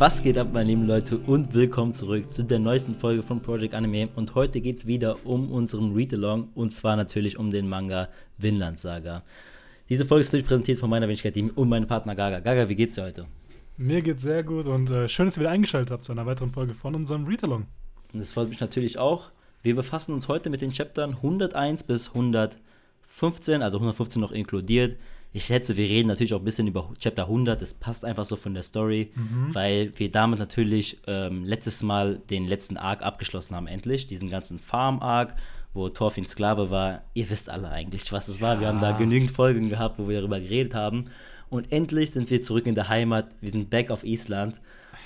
Was geht ab, meine lieben Leute, und willkommen zurück zu der neuesten Folge von Project Anime. Und heute geht es wieder um unseren Read-Along und zwar natürlich um den Manga Vinland Saga. Diese Folge ist natürlich präsentiert von meiner Wenigkeit und meinem Partner Gaga. Gaga, wie geht's dir heute? Mir geht's sehr gut und äh, schön, dass ihr wieder eingeschaltet habt zu einer weiteren Folge von unserem Read-Along. Und das freut mich natürlich auch. Wir befassen uns heute mit den Chaptern 101 bis 115, also 115 noch inkludiert ich schätze, wir reden natürlich auch ein bisschen über Chapter 100. Das passt einfach so von der Story, mhm. weil wir damit natürlich ähm, letztes Mal den letzten Arc abgeschlossen haben, endlich. Diesen ganzen Farm-Arc, wo Thorfinn Sklave war. Ihr wisst alle eigentlich, was es war. Wir haben da genügend Folgen gehabt, wo wir darüber geredet haben. Und endlich sind wir zurück in der Heimat. Wir sind back auf Island.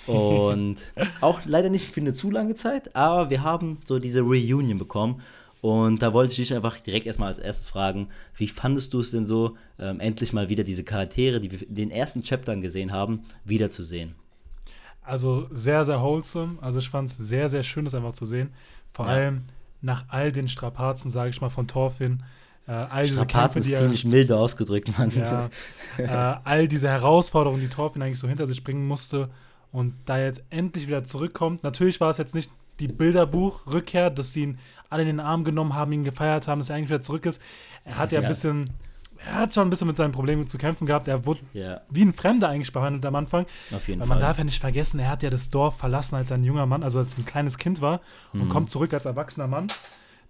Und auch leider nicht für eine zu lange Zeit, aber wir haben so diese Reunion bekommen. Und da wollte ich dich einfach direkt erstmal als erstes fragen, wie fandest du es denn so, ähm, endlich mal wieder diese Charaktere, die wir in den ersten Chaptern gesehen haben, wiederzusehen? Also sehr, sehr wholesome. Also ich fand es sehr, sehr schön, das einfach zu sehen. Vor ja. allem nach all den Strapazen, sage ich mal, von Thorfinn. Äh, all Strapazen Kämpfe, ist ziemlich milde ausgedrückt, Mann. Ja, äh, all diese Herausforderungen, die Thorfinn eigentlich so hinter sich bringen musste und da jetzt endlich wieder zurückkommt. Natürlich war es jetzt nicht die Bilderbuch-Rückkehr, dass sie ihn alle in den Arm genommen haben, ihn gefeiert haben, dass er eigentlich wieder zurück ist. Er hat ja, ja. ein bisschen, er hat schon ein bisschen mit seinen Problemen zu kämpfen gehabt. Er wurde ja. wie ein Fremder eigentlich behandelt am Anfang. Auf jeden Weil man darf ja nicht vergessen, er hat ja das Dorf verlassen, als ein junger Mann, also als ein kleines Kind war mhm. und kommt zurück als erwachsener Mann.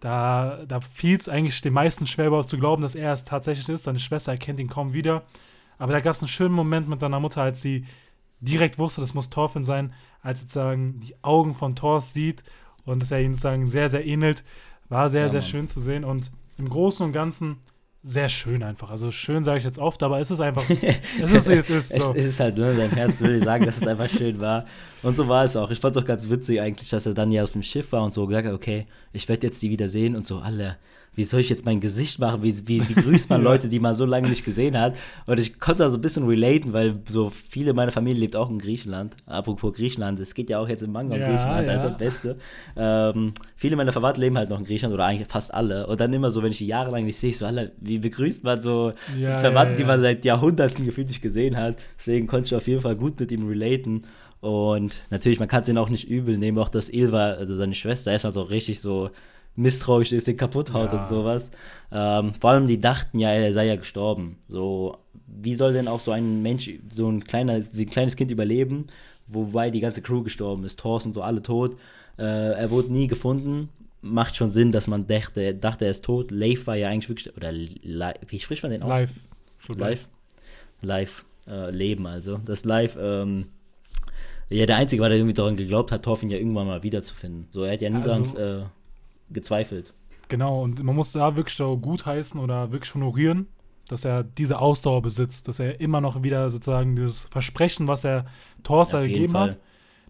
Da, da fiel es eigentlich den meisten schwer überhaupt zu glauben, dass er es tatsächlich ist. Seine Schwester erkennt ihn kaum wieder. Aber da gab es einen schönen Moment mit seiner Mutter, als sie direkt wusste, das muss Thorfinn sein, als sozusagen die Augen von Thors sieht und dass er ihn sozusagen sehr, sehr ähnelt. War sehr, ja, sehr Mann. schön zu sehen und im Großen und Ganzen sehr schön einfach. Also schön sage ich jetzt oft, aber es ist einfach, es ist, es ist so. es ist halt, ne, dein Herz will sagen, dass es einfach schön war. Und so war es auch. Ich fand es auch ganz witzig eigentlich, dass er dann ja auf dem Schiff war und so gesagt hat, okay, ich werde jetzt die wieder sehen und so alle wie soll ich jetzt mein Gesicht machen? Wie, wie, wie grüßt man Leute, die man so lange nicht gesehen hat? Und ich konnte da so ein bisschen relaten, weil so viele meiner Familie lebt auch in Griechenland. Apropos Griechenland, es geht ja auch jetzt im Manga ja, um Griechenland, ja. halt das Beste. Ähm, viele meiner Verwandten leben halt noch in Griechenland oder eigentlich fast alle. Und dann immer so, wenn ich die jahrelang nicht sehe, so, alle, wie begrüßt man so ja, Verwandten, die man seit Jahrhunderten gefühlt nicht gesehen hat. Deswegen konnte ich auf jeden Fall gut mit ihm relaten. Und natürlich, man kann es ihn auch nicht übel nehmen, auch dass Ilva, also seine Schwester, erstmal so richtig so misstrauisch ist, den kaputt haut ja. und sowas. Ähm, vor allem, die dachten ja, er sei ja gestorben. So, wie soll denn auch so ein Mensch, so ein, kleiner, wie ein kleines Kind überleben, wobei die ganze Crew gestorben ist, Thorsten so alle tot. Äh, er wurde nie gefunden. Macht schon Sinn, dass man dachte, dachte, er ist tot. Leif war ja eigentlich wirklich, oder wie spricht man den aus? Live. Live. Live. Äh, Leben also. Das Live, ähm, ja, der Einzige war, der irgendwie daran geglaubt hat, Thorfinn ja irgendwann mal wiederzufinden. So, er hat ja nie also, daran, äh, gezweifelt. Genau, und man muss da wirklich so gut heißen oder wirklich honorieren, dass er diese Ausdauer besitzt, dass er immer noch wieder sozusagen dieses Versprechen, was er Torsa gegeben hat,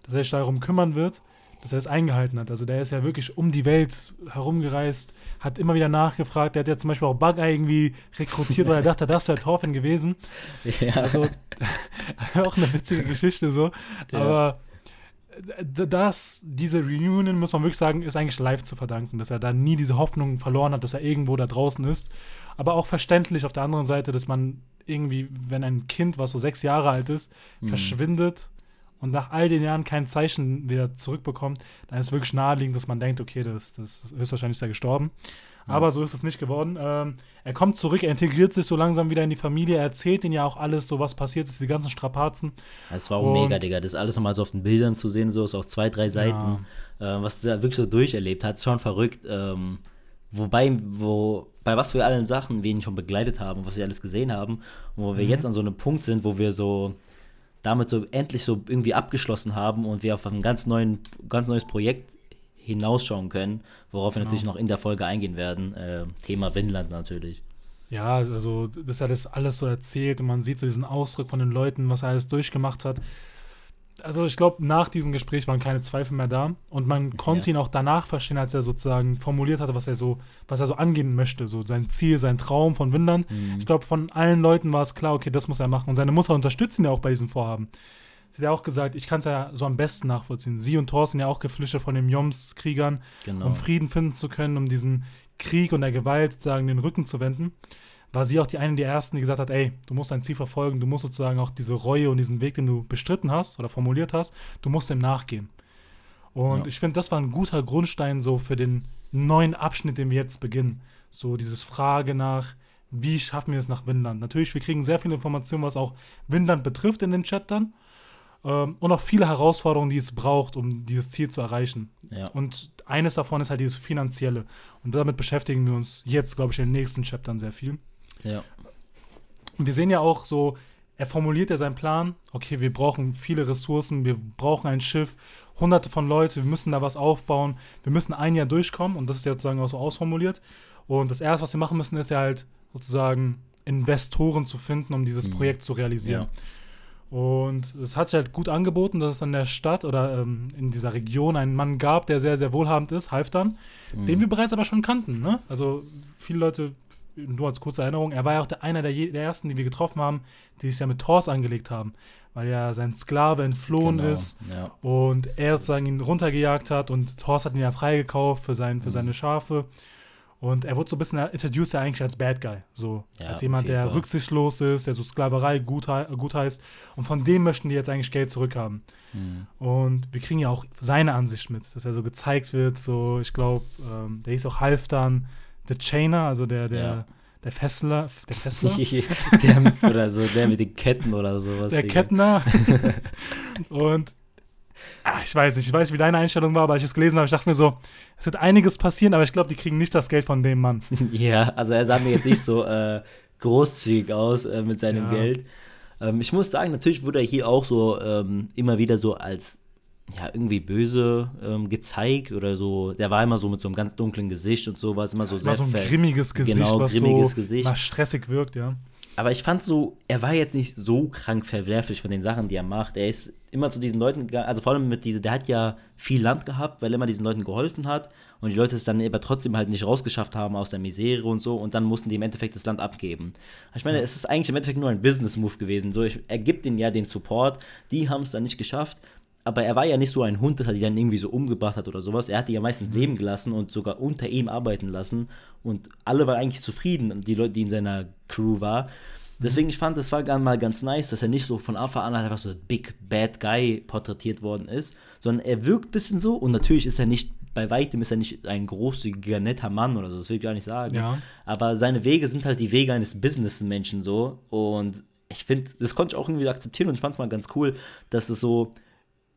dass er sich darum kümmern wird, dass er es eingehalten hat. Also der ist ja wirklich um die Welt herumgereist, hat immer wieder nachgefragt. Der hat ja zum Beispiel auch Bugeye irgendwie rekrutiert, weil er dachte, das wäre Thorfinn gewesen. Ja. Also auch eine witzige Geschichte so. Ja. Aber das, diese Reunion, muss man wirklich sagen, ist eigentlich live zu verdanken, dass er da nie diese Hoffnung verloren hat, dass er irgendwo da draußen ist. Aber auch verständlich auf der anderen Seite, dass man irgendwie, wenn ein Kind, was so sechs Jahre alt ist, mhm. verschwindet und nach all den Jahren kein Zeichen wieder zurückbekommt, dann ist es wirklich naheliegend, dass man denkt, okay, das, das ist höchstwahrscheinlich ist er gestorben. Aber so ist es nicht geworden. Ähm, er kommt zurück, er integriert sich so langsam wieder in die Familie, er erzählt ihnen ja auch alles, so was passiert ist, die ganzen Strapazen. Es war auch und, mega, Digga. Das ist alles nochmal so auf den Bildern zu sehen, so ist auch zwei, drei Seiten, ja. äh, was er wirklich so durcherlebt hat. Schon verrückt. Ähm, wobei, wo, bei was für allen Sachen wir ihn schon begleitet haben, was wir alles gesehen haben, und wo wir mhm. jetzt an so einem Punkt sind, wo wir so damit so endlich so irgendwie abgeschlossen haben und wir auf ein ganz, neuen, ganz neues Projekt hinausschauen können, worauf wir genau. natürlich noch in der Folge eingehen werden. Äh, Thema Windland natürlich. Ja, also das hat das alles so erzählt und man sieht so diesen Ausdruck von den Leuten, was er alles durchgemacht hat. Also ich glaube, nach diesem Gespräch waren keine Zweifel mehr da und man konnte ja. ihn auch danach verstehen, als er sozusagen formuliert hatte, was er so, was er so angehen möchte, so sein Ziel, sein Traum von Windland. Mhm. Ich glaube, von allen Leuten war es klar, okay, das muss er machen und seine Mutter unterstützt ihn ja auch bei diesem Vorhaben. Sie hat ja auch gesagt, ich kann es ja so am besten nachvollziehen. Sie und Thor sind ja auch geflüchtet von den Joms-Kriegern, genau. um Frieden finden zu können, um diesen Krieg und der Gewalt sozusagen den Rücken zu wenden. war sie auch die eine der ersten, die gesagt hat, ey, du musst dein Ziel verfolgen, du musst sozusagen auch diese Reue und diesen Weg, den du bestritten hast oder formuliert hast, du musst dem nachgehen. Und ja. ich finde, das war ein guter Grundstein so für den neuen Abschnitt, den wir jetzt beginnen. So dieses Frage nach, wie schaffen wir es nach Windland? Natürlich, wir kriegen sehr viele Informationen, was auch Windland betrifft in den Chat dann. Ähm, und auch viele Herausforderungen, die es braucht, um dieses Ziel zu erreichen. Ja. Und eines davon ist halt dieses Finanzielle. Und damit beschäftigen wir uns jetzt, glaube ich, in den nächsten Chaptern sehr viel. Ja. Und wir sehen ja auch so, er formuliert ja seinen Plan, okay, wir brauchen viele Ressourcen, wir brauchen ein Schiff, hunderte von Leuten, wir müssen da was aufbauen, wir müssen ein Jahr durchkommen und das ist ja sozusagen auch so ausformuliert. Und das erste, was wir machen müssen, ist ja halt sozusagen Investoren zu finden, um dieses mhm. Projekt zu realisieren. Ja. Und es hat sich halt gut angeboten, dass es in der Stadt oder ähm, in dieser Region einen Mann gab, der sehr, sehr wohlhabend ist, Halfdan, mhm. den wir bereits aber schon kannten. Ne? Also viele Leute nur als kurze Erinnerung, er war ja auch der, einer der, der, ersten, die wir getroffen haben, die sich ja mit Thors angelegt haben, weil ja sein Sklave entflohen genau, ist ja. und er sozusagen ihn runtergejagt hat und Thors hat ihn ja freigekauft für, sein, für mhm. seine Schafe. Und er wurde so ein bisschen introduced ja eigentlich als Bad Guy. So, ja, als jemand, der Fall. rücksichtslos ist, der so Sklaverei gut, gut heißt. Und von dem möchten die jetzt eigentlich Geld zurückhaben. Mhm. Und wir kriegen ja auch seine Ansicht mit, dass er so gezeigt wird. So, ich glaube, ähm, der hieß auch Halfdan The Chainer, also der, der, ja. der Fessler, der Fessler? der, oder so, der mit den Ketten oder sowas. Der. Kettner. und ach, ich weiß nicht, ich weiß nicht, wie deine Einstellung war, aber als ich es gelesen habe, ich dachte mir so, es wird einiges passieren, aber ich glaube, die kriegen nicht das Geld von dem Mann. ja, also er sah mir jetzt nicht so äh, großzügig aus äh, mit seinem ja. Geld. Ähm, ich muss sagen, natürlich wurde er hier auch so ähm, immer wieder so als ja, irgendwie böse ähm, gezeigt oder so. Der war immer so mit so einem ganz dunklen Gesicht und sowas, immer so immer so ein grimmiges Gesicht, genau, was grimmiges so Gesicht. Stressig wirkt, ja. Aber ich fand so, er war jetzt nicht so krank verwerflich von den Sachen, die er macht. Er ist immer zu diesen Leuten gegangen, also vor allem mit diese, der hat ja viel Land gehabt, weil er immer diesen Leuten geholfen hat und die Leute es dann aber trotzdem halt nicht rausgeschafft haben aus der Misere und so und dann mussten die im Endeffekt das Land abgeben. Ich meine, es ist eigentlich im Endeffekt nur ein Business-Move gewesen. So, ich, er gibt ihnen ja den Support, die haben es dann nicht geschafft aber er war ja nicht so ein Hund, dass er die dann irgendwie so umgebracht hat oder sowas. Er hat die ja meistens mhm. leben gelassen und sogar unter ihm arbeiten lassen. Und alle waren eigentlich zufrieden, die Leute, die in seiner Crew waren. Deswegen, ich fand, es war gar mal ganz nice, dass er nicht so von Anfang an einfach so Big Bad Guy porträtiert worden ist, sondern er wirkt ein bisschen so und natürlich ist er nicht, bei weitem ist er nicht ein großzügiger, netter Mann oder so, das will ich gar nicht sagen. Ja. Aber seine Wege sind halt die Wege eines Businessmenschen so und ich finde, das konnte ich auch irgendwie akzeptieren und ich fand es mal ganz cool, dass es so,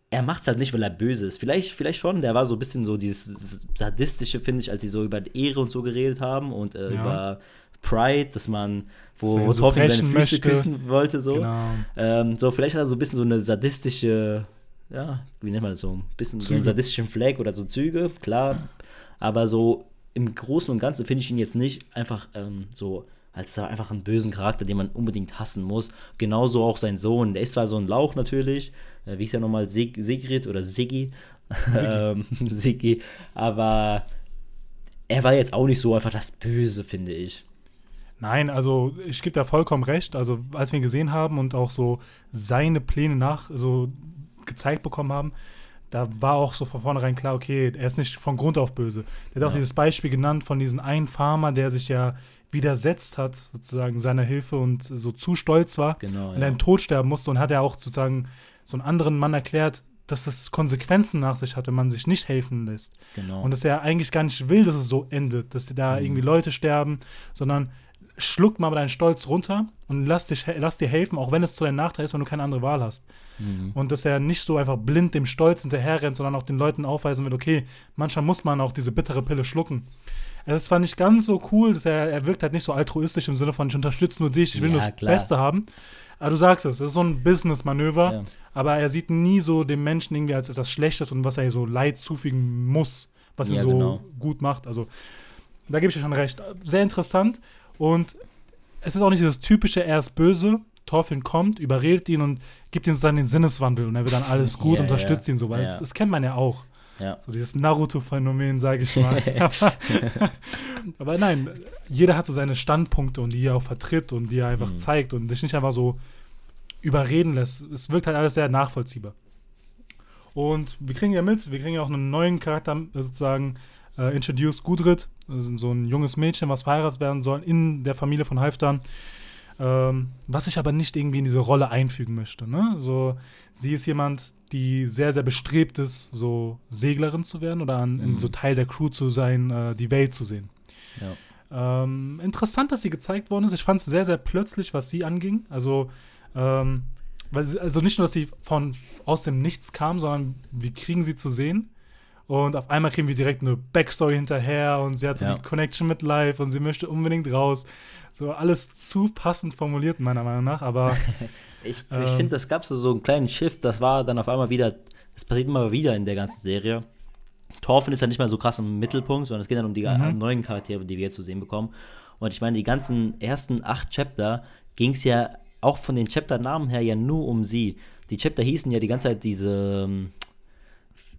er macht es halt nicht, weil er böse ist. Vielleicht, vielleicht schon, der war so ein bisschen so dieses Sadistische, finde ich, als sie so über Ehre und so geredet haben und äh, ja. über Pride, dass man, wo, wo so Torfin seine Füße möchte. küssen wollte, so. Genau. Ähm, so, vielleicht hat er so ein bisschen so eine sadistische, ja, wie nennt man das so, ein bisschen Züge. so einen sadistischen Flag oder so Züge, klar. Aber so im Großen und Ganzen finde ich ihn jetzt nicht einfach ähm, so als einfach einen bösen Charakter, den man unbedingt hassen muss. Genauso auch sein Sohn. Der ist zwar so ein Lauch natürlich, äh, wie ist er nochmal, Sig Sigrid oder Siggi? Ähm, Siggi. Aber er war jetzt auch nicht so einfach das Böse, finde ich. Nein, also ich gebe da vollkommen recht. Also als wir ihn gesehen haben und auch so seine Pläne nach so gezeigt bekommen haben, da war auch so von vornherein klar, okay, er ist nicht von Grund auf böse. Der hat ja. auch dieses Beispiel genannt von diesem einen Farmer, der sich ja widersetzt hat, sozusagen seiner Hilfe und so zu stolz war genau, und ja. dann tot sterben musste und hat er auch sozusagen so einen anderen Mann erklärt, dass das Konsequenzen nach sich hat, wenn man sich nicht helfen lässt. Genau. Und dass er eigentlich gar nicht will, dass es so endet, dass da mhm. irgendwie Leute sterben, sondern schluck mal deinen Stolz runter und lass, dich, lass dir helfen, auch wenn es zu deinem Nachteil ist, wenn du keine andere Wahl hast. Mhm. Und dass er nicht so einfach blind dem Stolz hinterherrennt, sondern auch den Leuten aufweisen wird, okay, manchmal muss man auch diese bittere Pille schlucken. Es war nicht ganz so cool, dass er, er wirkt halt nicht so altruistisch im Sinne von, ich unterstütze nur dich, ich will ja, nur das klar. Beste haben. Aber du sagst es, das ist so ein Business-Manöver, ja. aber er sieht nie so den Menschen irgendwie als etwas Schlechtes und was er so Leid zufügen muss, was ja, ihn so genau. gut macht. Also, da gebe ich dir schon recht. Sehr interessant und es ist auch nicht das typische, er ist böse, Thorfinn kommt, überredet ihn und gibt ihm sozusagen den Sinneswandel und er wird dann alles gut, ja, unterstützt ihn so, weil das, das kennt man ja auch. Ja. So dieses Naruto-Phänomen, sage ich mal. aber, nein, jeder hat so seine Standpunkte und die er auch vertritt und die er einfach mhm. zeigt und sich nicht einfach so überreden lässt. Es wirkt halt alles sehr nachvollziehbar. Und wir kriegen ja mit, wir kriegen ja auch einen neuen Charakter sozusagen äh, introduced Gudrid, so ein junges Mädchen, was verheiratet werden soll in der Familie von Halfdan. Ähm, was ich aber nicht irgendwie in diese Rolle einfügen möchte. Ne? So, sie ist jemand, die sehr, sehr bestrebt ist, so Seglerin zu werden oder an, mhm. so Teil der Crew zu sein, äh, die Welt zu sehen. Ja. Ähm, interessant, dass sie gezeigt worden ist. Ich fand es sehr, sehr plötzlich, was sie anging. Also, ähm, also nicht nur, dass sie von aus dem Nichts kam, sondern wir kriegen sie zu sehen. Und auf einmal kriegen wir direkt eine Backstory hinterher und sie hat so ja. die Connection mit Live und sie möchte unbedingt raus. So alles zu passend formuliert, meiner Meinung nach, aber. ich ähm, ich finde, das gab so, so einen kleinen Shift, das war dann auf einmal wieder, das passiert immer wieder in der ganzen Serie. Thorfinn ist ja nicht mehr so krass im Mittelpunkt, sondern es geht dann um die mhm. neuen Charaktere, die wir jetzt zu sehen bekommen. Und ich meine, die ganzen ersten acht Chapter ging es ja auch von den Chapter-Namen her ja nur um sie. Die Chapter hießen ja die ganze Zeit diese ähm,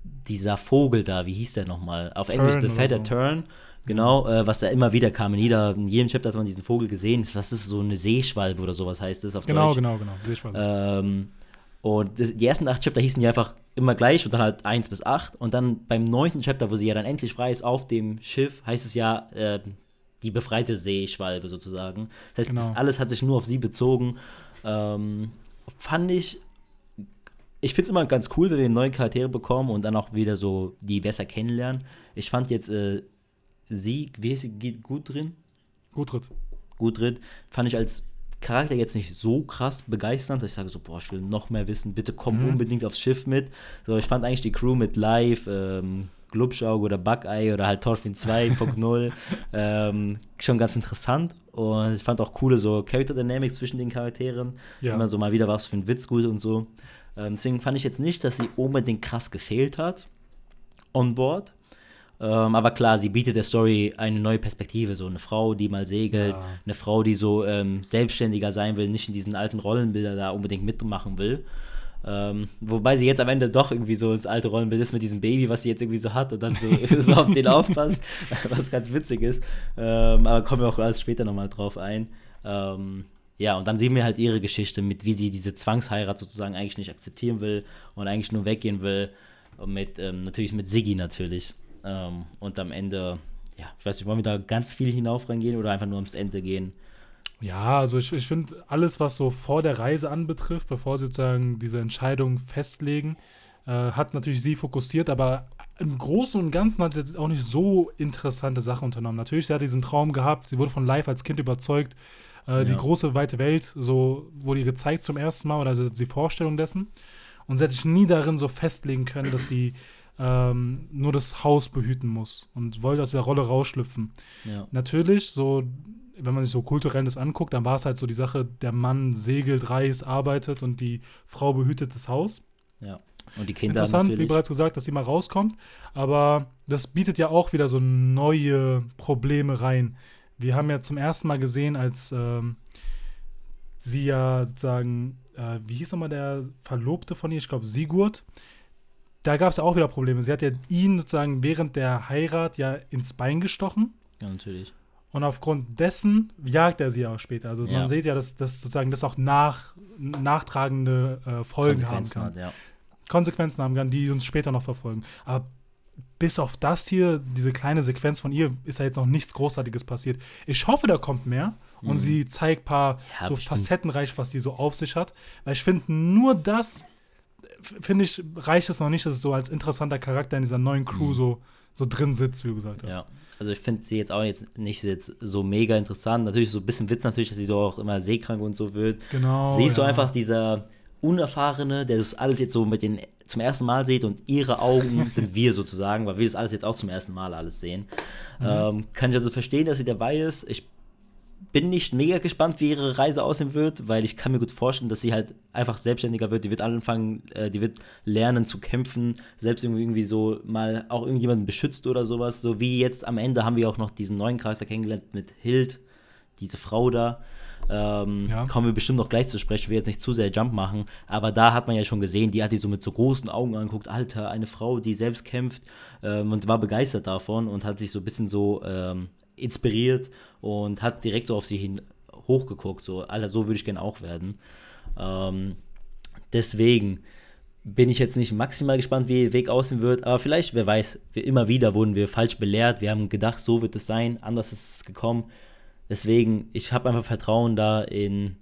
dieser Vogel da, wie hieß der nochmal? Auf Turn Englisch The Feather so. Turn. Genau, äh, was da immer wieder kam. In, jeder, in jedem Chapter hat man diesen Vogel gesehen. Was ist so eine Seeschwalbe oder sowas heißt das auf genau, Deutsch? Genau, genau, genau. Seeschwalbe. Ähm, und das, die ersten acht Chapter hießen die einfach immer gleich und dann halt eins bis acht. Und dann beim neunten Chapter, wo sie ja dann endlich frei ist auf dem Schiff, heißt es ja äh, die befreite Seeschwalbe sozusagen. Das heißt, genau. das alles hat sich nur auf sie bezogen. Ähm, fand ich ich finde es immer ganz cool, wenn wir neue Charaktere bekommen und dann auch wieder so die besser kennenlernen. Ich fand jetzt äh, sie, wie ist sie, gut drin? Gutrit. Gutrit, fand ich als Charakter jetzt nicht so krass begeisternd, dass ich sage so, boah, ich will noch mehr wissen, bitte komm mhm. unbedingt aufs Schiff mit. So, ich fand eigentlich die Crew mit Live, ähm, Glubschauge oder Buckeye oder halt Torfin 2.0 ähm, schon ganz interessant und ich fand auch coole so Character Dynamics zwischen den Charakteren. Ja. Immer so mal wieder was für ein Witz gut und so. Ähm, deswegen fand ich jetzt nicht, dass sie unbedingt krass gefehlt hat on board. Ähm, aber klar, sie bietet der Story eine neue Perspektive. So eine Frau, die mal segelt, ja. eine Frau, die so ähm, selbstständiger sein will, nicht in diesen alten Rollenbilder da unbedingt mitmachen will. Ähm, wobei sie jetzt am Ende doch irgendwie so ins alte Rollenbild ist mit diesem Baby, was sie jetzt irgendwie so hat und dann so, so auf den aufpasst, was ganz witzig ist. Ähm, aber kommen wir auch alles später nochmal drauf ein. Ähm, ja, und dann sehen wir halt ihre Geschichte mit, wie sie diese Zwangsheirat sozusagen eigentlich nicht akzeptieren will und eigentlich nur weggehen will. Mit, ähm, natürlich mit Siggi natürlich. Ähm, und am Ende, ja, ich weiß nicht, wollen wir da ganz viel hinauf reingehen oder einfach nur ums Ende gehen? Ja, also ich, ich finde, alles, was so vor der Reise anbetrifft, bevor sie sozusagen diese Entscheidung festlegen, äh, hat natürlich sie fokussiert, aber im Großen und Ganzen hat sie jetzt auch nicht so interessante Sachen unternommen. Natürlich, sie hat diesen Traum gehabt, sie wurde von Live als Kind überzeugt, äh, ja. Die große, weite Welt, so wurde ihr gezeigt zum ersten Mal, oder also die Vorstellung dessen. Und sie hat sich nie darin so festlegen können, dass sie ähm, nur das Haus behüten muss und wollte aus der Rolle rausschlüpfen. Ja. Natürlich, so, wenn man sich so kulturell das anguckt, dann war es halt so die Sache, der Mann segelt, reist, arbeitet und die Frau behütet das Haus. Ja. Und die Kinder Interessant, natürlich. wie bereits gesagt, dass sie mal rauskommt. Aber das bietet ja auch wieder so neue Probleme rein. Wir haben ja zum ersten Mal gesehen, als ähm, sie ja sozusagen, äh, wie hieß nochmal der Verlobte von ihr? Ich glaube, Sigurd. Da gab es ja auch wieder Probleme. Sie hat ja ihn sozusagen während der Heirat ja ins Bein gestochen. Ja, natürlich. Und aufgrund dessen jagt er sie auch später. Also ja. man sieht ja, dass, dass sozusagen das auch nach, nachtragende äh, Folgen haben kann. Hat, ja. Konsequenzen haben kann, die uns später noch verfolgen. Aber bis auf das hier, diese kleine Sequenz von ihr, ist ja jetzt noch nichts Großartiges passiert. Ich hoffe, da kommt mehr und mhm. sie zeigt ein paar ja, so bestimmt. facettenreich, was sie so auf sich hat. Weil ich finde, nur das, finde ich, reicht es noch nicht, dass es so als interessanter Charakter in dieser neuen Crew mhm. so, so drin sitzt, wie du gesagt hast. Ja, also ich finde sie jetzt auch jetzt nicht jetzt so mega interessant. Natürlich so ein bisschen Witz natürlich, dass sie so auch immer seekrank und so wird. Genau. Sie ist ja. so einfach dieser Unerfahrene, der das alles jetzt so mit den zum ersten Mal seht und ihre Augen sind wir sozusagen, weil wir das alles jetzt auch zum ersten Mal alles sehen. Mhm. Ähm, kann ich also verstehen, dass sie dabei ist. Ich bin nicht mega gespannt, wie ihre Reise aussehen wird, weil ich kann mir gut vorstellen, dass sie halt einfach selbstständiger wird. Die wird anfangen, äh, die wird lernen zu kämpfen, selbst irgendwie so mal auch irgendjemanden beschützt oder sowas. So wie jetzt am Ende haben wir auch noch diesen neuen Charakter kennengelernt mit Hild, diese Frau da. Ähm, ja. Kommen wir bestimmt noch gleich zu sprechen, ich will jetzt nicht zu sehr Jump machen, aber da hat man ja schon gesehen, die hat die so mit so großen Augen angeguckt, Alter, eine Frau, die selbst kämpft ähm, und war begeistert davon und hat sich so ein bisschen so ähm, inspiriert und hat direkt so auf sie hin hochgeguckt, so, Alter, so würde ich gerne auch werden. Ähm, deswegen, bin ich jetzt nicht maximal gespannt, wie der Weg aussehen wird, aber vielleicht, wer weiß, wir, immer wieder wurden wir falsch belehrt. Wir haben gedacht, so wird es sein, anders ist es gekommen. Deswegen, ich habe einfach Vertrauen da in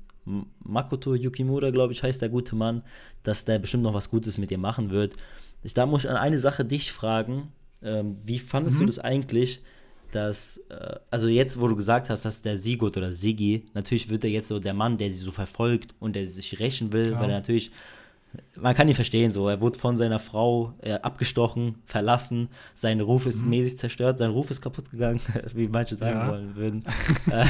Makoto Yukimura, glaube ich, heißt der gute Mann, dass der bestimmt noch was Gutes mit dir machen wird. Ich, da muss ich an eine Sache dich fragen. Ähm, wie fandest mhm. du das eigentlich, dass, äh, also jetzt, wo du gesagt hast, dass der Sigurd oder Sigi, natürlich wird er jetzt so der Mann, der sie so verfolgt und der sich rächen will, ja. weil er natürlich man kann ihn verstehen, so. Er wurde von seiner Frau äh, abgestochen, verlassen, sein Ruf ist mhm. mäßig zerstört, sein Ruf ist kaputt gegangen, wie manche sagen ja. wollen würden.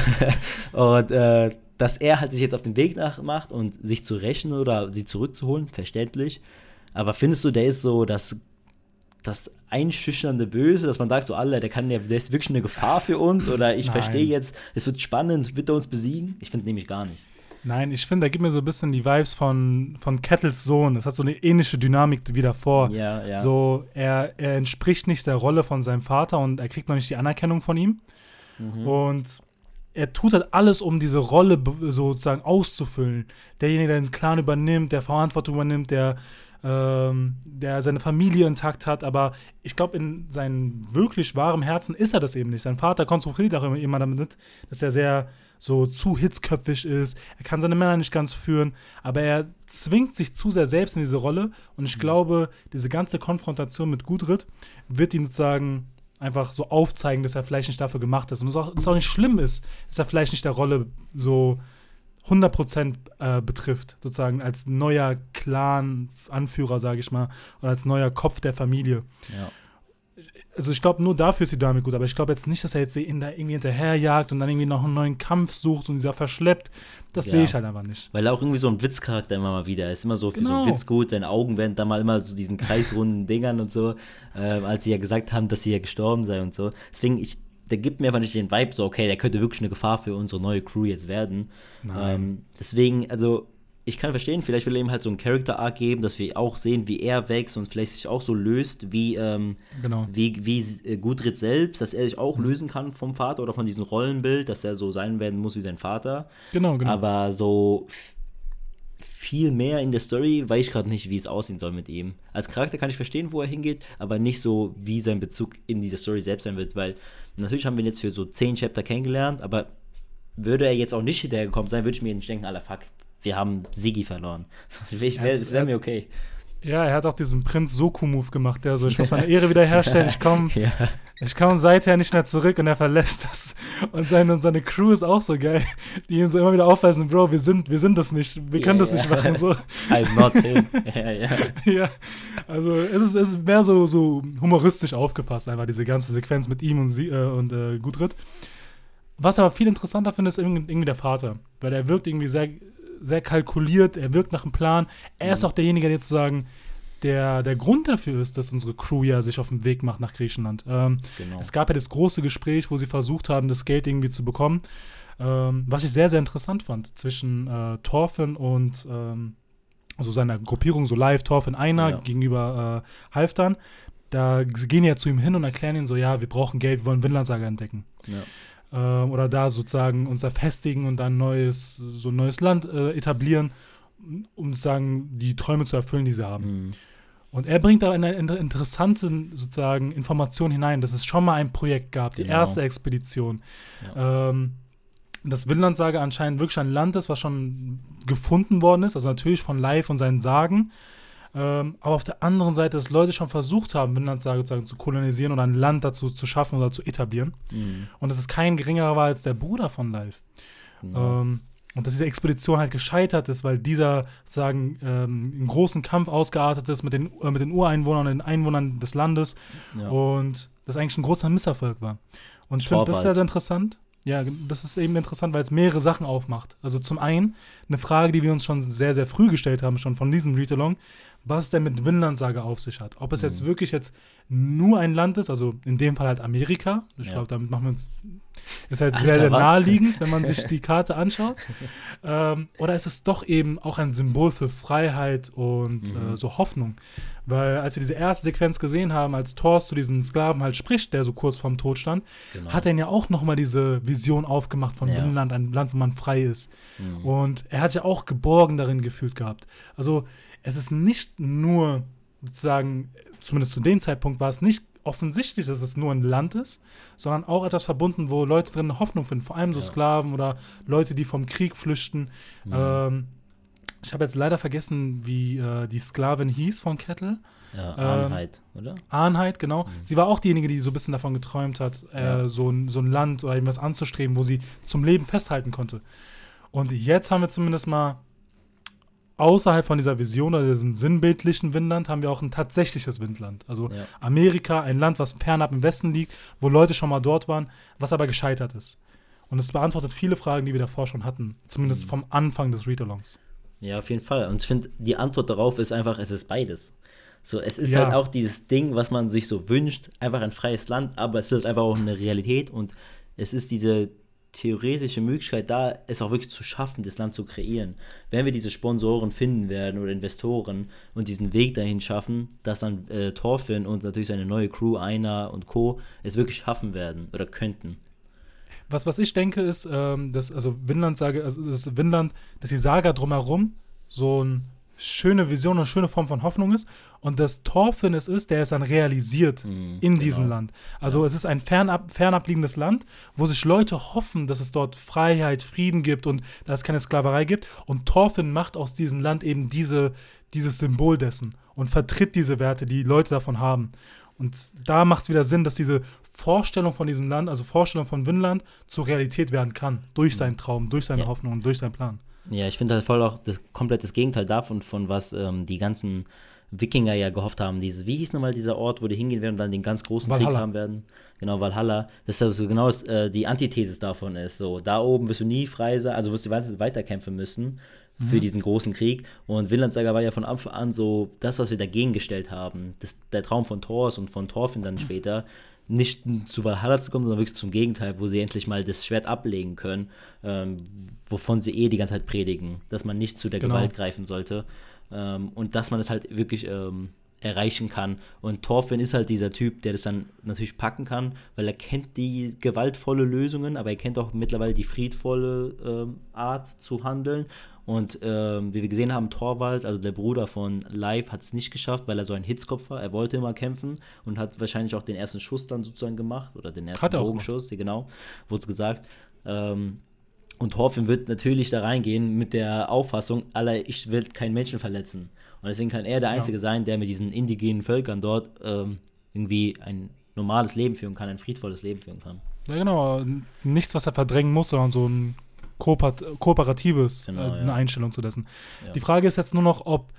und äh, dass er halt sich jetzt auf den Weg nach macht und sich zu rächen oder sie zurückzuholen, verständlich. Aber findest du, der ist so das, das einschüchternde Böse, dass man sagt, so alle, der kann der ist wirklich eine Gefahr für uns oder ich verstehe jetzt, es wird spannend, wird er uns besiegen? Ich finde nämlich gar nicht. Nein, ich finde, da gibt mir so ein bisschen die Vibes von, von Kettles Sohn. Das hat so eine ähnliche Dynamik wie davor. Ja, ja. So, er, er entspricht nicht der Rolle von seinem Vater und er kriegt noch nicht die Anerkennung von ihm. Mhm. Und er tut halt alles, um diese Rolle sozusagen auszufüllen. Derjenige, der den Clan übernimmt, der Verantwortung übernimmt, der, ähm, der seine Familie intakt hat. Aber ich glaube, in seinem wirklich wahren Herzen ist er das eben nicht. Sein Vater konstruiert auch immer damit, dass er sehr so zu hitzköpfig ist. Er kann seine Männer nicht ganz führen, aber er zwingt sich zu sehr selbst in diese Rolle. Und ich mhm. glaube, diese ganze Konfrontation mit Gudrit wird ihn sozusagen einfach so aufzeigen, dass er vielleicht nicht dafür gemacht ist. Und es auch, auch nicht schlimm ist, dass er vielleicht nicht der Rolle so 100% äh, betrifft, sozusagen als neuer Clan-Anführer, sage ich mal, oder als neuer Kopf der Familie. Ja also ich glaube, nur dafür ist die Dynamik gut, aber ich glaube jetzt nicht, dass er jetzt ihn da irgendwie hinterherjagt und dann irgendwie noch einen neuen Kampf sucht und dieser verschleppt. Das ja. sehe ich halt einfach nicht. Weil er auch irgendwie so ein Witzcharakter immer mal wieder ist. Immer so für genau. so einen Witz gut, seine Augen werden dann mal immer so diesen kreisrunden Dingern und so, äh, als sie ja gesagt haben, dass sie ja gestorben sei und so. Deswegen, ich, der gibt mir einfach nicht den Vibe so, okay, der könnte wirklich eine Gefahr für unsere neue Crew jetzt werden. Ähm, deswegen, also ich kann verstehen, vielleicht will er ihm halt so einen Character Arc geben, dass wir auch sehen, wie er wächst und vielleicht sich auch so löst, wie, ähm, genau. wie, wie äh, Gudrid selbst, dass er sich auch mhm. lösen kann vom Vater oder von diesem Rollenbild, dass er so sein werden muss wie sein Vater. Genau, genau. Aber so viel mehr in der Story weiß ich gerade nicht, wie es aussehen soll mit ihm. Als Charakter kann ich verstehen, wo er hingeht, aber nicht so, wie sein Bezug in diese Story selbst sein wird, weil natürlich haben wir ihn jetzt für so zehn Chapter kennengelernt, aber würde er jetzt auch nicht hinterhergekommen sein, würde ich mir nicht denken, aller fuck, wir haben Sigi verloren. Das wäre wär mir okay. Ja, er hat auch diesen Prinz Soku-Move gemacht, der so, ich muss meine Ehre wiederherstellen, ich komme ja. komm seither nicht mehr zurück und er verlässt das. Und seine, und seine Crew ist auch so geil, die ihn so immer wieder aufweisen, Bro, wir sind, wir sind das nicht, wir können yeah, das nicht machen. So. I'm not him. ja, ja. ja, also es ist, es ist mehr so, so humoristisch aufgepasst, einfach diese ganze Sequenz mit ihm und, sie, äh, und äh, Gudrit. Was aber viel interessanter finde, ist irgendwie, irgendwie der Vater, weil er wirkt irgendwie sehr sehr kalkuliert, er wirkt nach einem Plan. Er mhm. ist auch derjenige, der sozusagen der, der Grund dafür ist, dass unsere Crew ja sich auf den Weg macht nach Griechenland. Ähm, genau. Es gab ja das große Gespräch, wo sie versucht haben, das Geld irgendwie zu bekommen, ähm, was ich sehr, sehr interessant fand zwischen äh, Thorfinn und ähm, also seiner Gruppierung, so live, Thorfinn einer ja. gegenüber äh, Halfdan. Da gehen ja zu ihm hin und erklären ihn so, ja, wir brauchen Geld, wir wollen Vinlandsaga entdecken. Ja äh, oder da sozusagen uns verfestigen und dann neues, so ein neues Land äh, etablieren, um sozusagen die Träume zu erfüllen, die sie haben. Mhm. Und er bringt da eine interessante sozusagen Information hinein, dass es schon mal ein Projekt gab, die genau. erste Expedition. Ja. Ähm, dass Vinland-Sage anscheinend wirklich ein Land ist, was schon gefunden worden ist, also natürlich von Live und seinen Sagen, ähm, aber auf der anderen Seite, dass Leute schon versucht haben, Vinlandsage sozusagen zu kolonisieren oder ein Land dazu zu schaffen oder zu etablieren. Mhm. Und dass es kein geringerer war als der Bruder von Live. Genau. Ähm, und dass diese Expedition halt gescheitert ist, weil dieser sozusagen ähm, einen großen Kampf ausgeartet ist mit den, äh, mit den Ureinwohnern und den Einwohnern des Landes. Ja. Und das eigentlich ein großer Misserfolg war. Und ich finde das sehr, sehr interessant. Ja, das ist eben interessant, weil es mehrere Sachen aufmacht. Also zum einen eine Frage, die wir uns schon sehr, sehr früh gestellt haben, schon von diesem Read-Along, was es denn mit Vinlandsage auf sich hat. Ob es mhm. jetzt wirklich jetzt nur ein Land ist, also in dem Fall halt Amerika. Ich ja. glaube, damit machen wir uns Ist halt Alter, sehr, sehr naheliegend, wenn man sich die Karte anschaut. ähm, oder ist es doch eben auch ein Symbol für Freiheit und mhm. äh, so Hoffnung? Weil als wir diese erste Sequenz gesehen haben, als Thor zu diesen Sklaven halt spricht, der so kurz vorm Tod stand, genau. hat er ihn ja auch nochmal diese Vision aufgemacht von ja. Finnland, ein Land, wo man frei ist. Mhm. Und er hat ja auch geborgen darin gefühlt gehabt. Also es ist nicht nur sozusagen, zumindest zu dem Zeitpunkt war es nicht offensichtlich, dass es nur ein Land ist, sondern auch etwas verbunden, wo Leute drin Hoffnung finden, vor allem so ja. Sklaven oder Leute, die vom Krieg flüchten. Mhm. Ähm, ich habe jetzt leider vergessen, wie äh, die Sklavin hieß von Kettle. Ja, Arnheit, ähm, oder? Arnheit, genau. Mhm. Sie war auch diejenige, die so ein bisschen davon geträumt hat, äh, ja. so, ein, so ein Land oder irgendwas anzustreben, wo sie zum Leben festhalten konnte. Und jetzt haben wir zumindest mal außerhalb von dieser Vision oder diesem sinnbildlichen Windland haben wir auch ein tatsächliches Windland. Also ja. Amerika, ein Land, was fernab im Westen liegt, wo Leute schon mal dort waren, was aber gescheitert ist. Und es beantwortet viele Fragen, die wir davor schon hatten. Zumindest mhm. vom Anfang des Read-Alongs. Ja, auf jeden Fall. Und ich finde, die Antwort darauf ist einfach, es ist beides. So, es ist ja. halt auch dieses Ding, was man sich so wünscht, einfach ein freies Land, aber es ist einfach auch eine Realität und es ist diese theoretische Möglichkeit da, es auch wirklich zu schaffen, das Land zu kreieren. Wenn wir diese Sponsoren finden werden oder Investoren und diesen Weg dahin schaffen, dass dann äh, Thorfinn und natürlich seine neue Crew, Einer und Co. es wirklich schaffen werden oder könnten. Was, was ich denke, ist, ähm, dass, also Vinland sage, also das Vinland, dass die Saga drumherum so ein schöne Vision, eine schöne Form von Hoffnung ist. Und das Thorfinn es ist, der es dann realisiert mhm, in genau. diesem Land. Also ja. es ist ein fernab, fernab liegendes Land, wo sich Leute hoffen, dass es dort Freiheit, Frieden gibt und dass es keine Sklaverei gibt. Und Thorfinn macht aus diesem Land eben diese, dieses Symbol dessen und vertritt diese Werte, die Leute davon haben. Und da macht es wieder Sinn, dass diese Vorstellung von diesem Land, also Vorstellung von Vinland, zur Realität werden kann. Durch mhm. seinen Traum, durch seine ja. Hoffnung und durch seinen Plan. Ja, ich finde halt voll auch das komplett das Gegenteil davon, von was ähm, die ganzen Wikinger ja gehofft haben. Dieses, wie hieß nochmal dieser Ort, wo die hingehen werden und dann den ganz großen Valhalla. Krieg haben werden? Genau, Valhalla. Das ist also genau das, äh, die Antithese davon ist. So, da oben wirst du nie frei sein, also wirst du weiterkämpfen müssen für mhm. diesen großen Krieg. Und Vinlandsaga war ja von Anfang an so das, was wir dagegen gestellt haben. Das, der Traum von Thors und von Thorfinn dann später, nicht zu Valhalla zu kommen, sondern wirklich zum Gegenteil, wo sie endlich mal das Schwert ablegen können, ähm, wovon sie eh die ganze Zeit predigen, dass man nicht zu der genau. Gewalt greifen sollte ähm, und dass man es halt wirklich ähm, erreichen kann. Und Thorfinn ist halt dieser Typ, der das dann natürlich packen kann, weil er kennt die gewaltvolle Lösungen, aber er kennt auch mittlerweile die friedvolle ähm, Art zu handeln und ähm, wie wir gesehen haben, Torwald, also der Bruder von Leib, hat es nicht geschafft, weil er so ein Hitzkopf war. Er wollte immer kämpfen und hat wahrscheinlich auch den ersten Schuss dann sozusagen gemacht oder den ersten Bogenschuss, genau, wurde es gesagt. Ähm, und Thorfinn wird natürlich da reingehen mit der Auffassung, aller, ich will keinen Menschen verletzen. Und deswegen kann er der Einzige ja. sein, der mit diesen indigenen Völkern dort ähm, irgendwie ein normales Leben führen kann, ein friedvolles Leben führen kann. Ja, genau. Nichts, was er verdrängen muss, sondern so ein kooperatives genau, äh, eine ja. Einstellung zu dessen. Ja. Die Frage ist jetzt nur noch, ob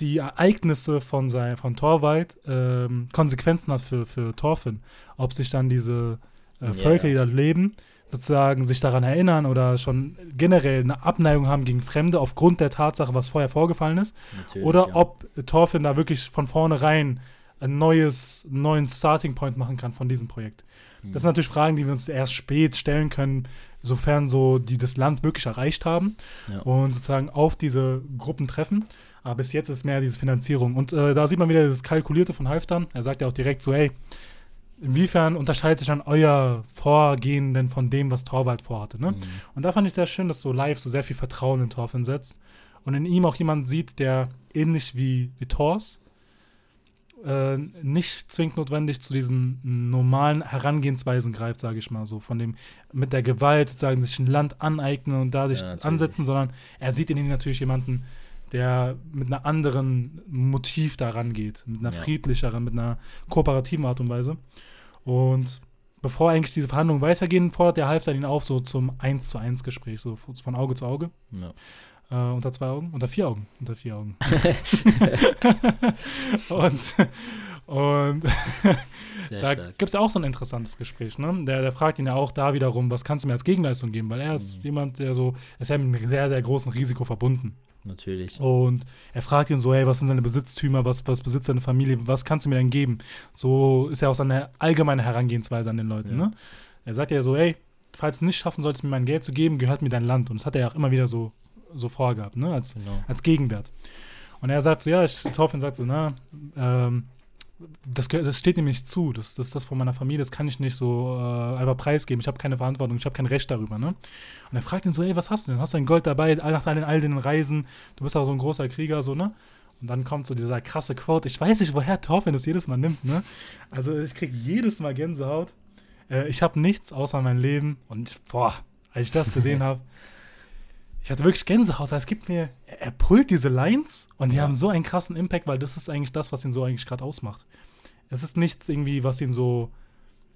die Ereignisse von, sein, von Torwald ähm, Konsequenzen hat für, für Thorfinn. Ob sich dann diese äh, Völker, die da leben, sozusagen sich daran erinnern oder schon generell eine Abneigung haben gegen Fremde aufgrund der Tatsache, was vorher vorgefallen ist. Natürlich, oder ja. ob Thorfinn da wirklich von vornherein ein neues, neuen Starting Point machen kann von diesem Projekt. Das sind natürlich Fragen, die wir uns erst spät stellen können, sofern so die das Land wirklich erreicht haben ja. und sozusagen auf diese Gruppen treffen. Aber bis jetzt ist mehr diese Finanzierung. Und äh, da sieht man wieder das Kalkulierte von Halfdan. Er sagt ja auch direkt so, hey, inwiefern unterscheidet sich dann euer Vorgehen denn von dem, was Torwald vorhatte? Ne? Mhm. Und da fand ich sehr schön, dass so live so sehr viel Vertrauen in Thorfinn setzt und in ihm auch jemand sieht, der ähnlich wie, wie Thors äh, nicht zwingend notwendig zu diesen normalen Herangehensweisen greift, sage ich mal so, von dem mit der Gewalt sozusagen sich ein Land aneignen und dadurch ja, ansetzen, sondern er sieht in ihnen natürlich jemanden, der mit einer anderen Motiv daran geht, mit einer ja. friedlicheren, mit einer kooperativen Art und Weise. Und bevor eigentlich diese Verhandlungen weitergehen, fordert der Halfter ihn auf, so zum 1 zu 1 Gespräch, so von Auge zu Auge. Ja. Äh, unter zwei Augen? Unter vier Augen. Unter vier Augen. und und da gibt es ja auch so ein interessantes Gespräch. Ne? Der, der fragt ihn ja auch da wiederum, was kannst du mir als Gegenleistung geben? Weil er ist mhm. jemand, der so, er ist ja mit einem sehr, sehr großen Risiko verbunden. Natürlich. Und er fragt ihn so, hey, was sind deine Besitztümer, was, was besitzt deine Familie, was kannst du mir denn geben? So ist ja auch seine allgemeine Herangehensweise an den Leuten. Ja. Ne? Er sagt ja so, hey, falls du nicht schaffen solltest, mir mein Geld zu geben, gehört mir dein Land. Und das hat er ja auch immer wieder so, so vorgehabt, ne? als, genau. als Gegenwert. Und er sagt so, ja, ich, Torfin sagt so, na, ähm, das, das steht ihm nicht zu, das, das ist das von meiner Familie, das kann ich nicht so äh, einfach preisgeben. Ich habe keine Verantwortung, ich habe kein Recht darüber. Ne? Und er fragt ihn so, ey, was hast du denn? Hast du ein Gold dabei, nach all den, all den Reisen? Du bist auch so ein großer Krieger, so, ne? Und dann kommt so dieser krasse Quote. Ich weiß nicht, woher Torfin das jedes Mal nimmt, ne? Also ich kriege jedes Mal Gänsehaut. Äh, ich habe nichts außer mein Leben. Und boah, als ich das gesehen habe, ich hatte wirklich Gänsehaut. Es gibt mir, er pullt diese Lines und die ja. haben so einen krassen Impact, weil das ist eigentlich das, was ihn so eigentlich gerade ausmacht. Es ist nichts irgendwie, was ihn so.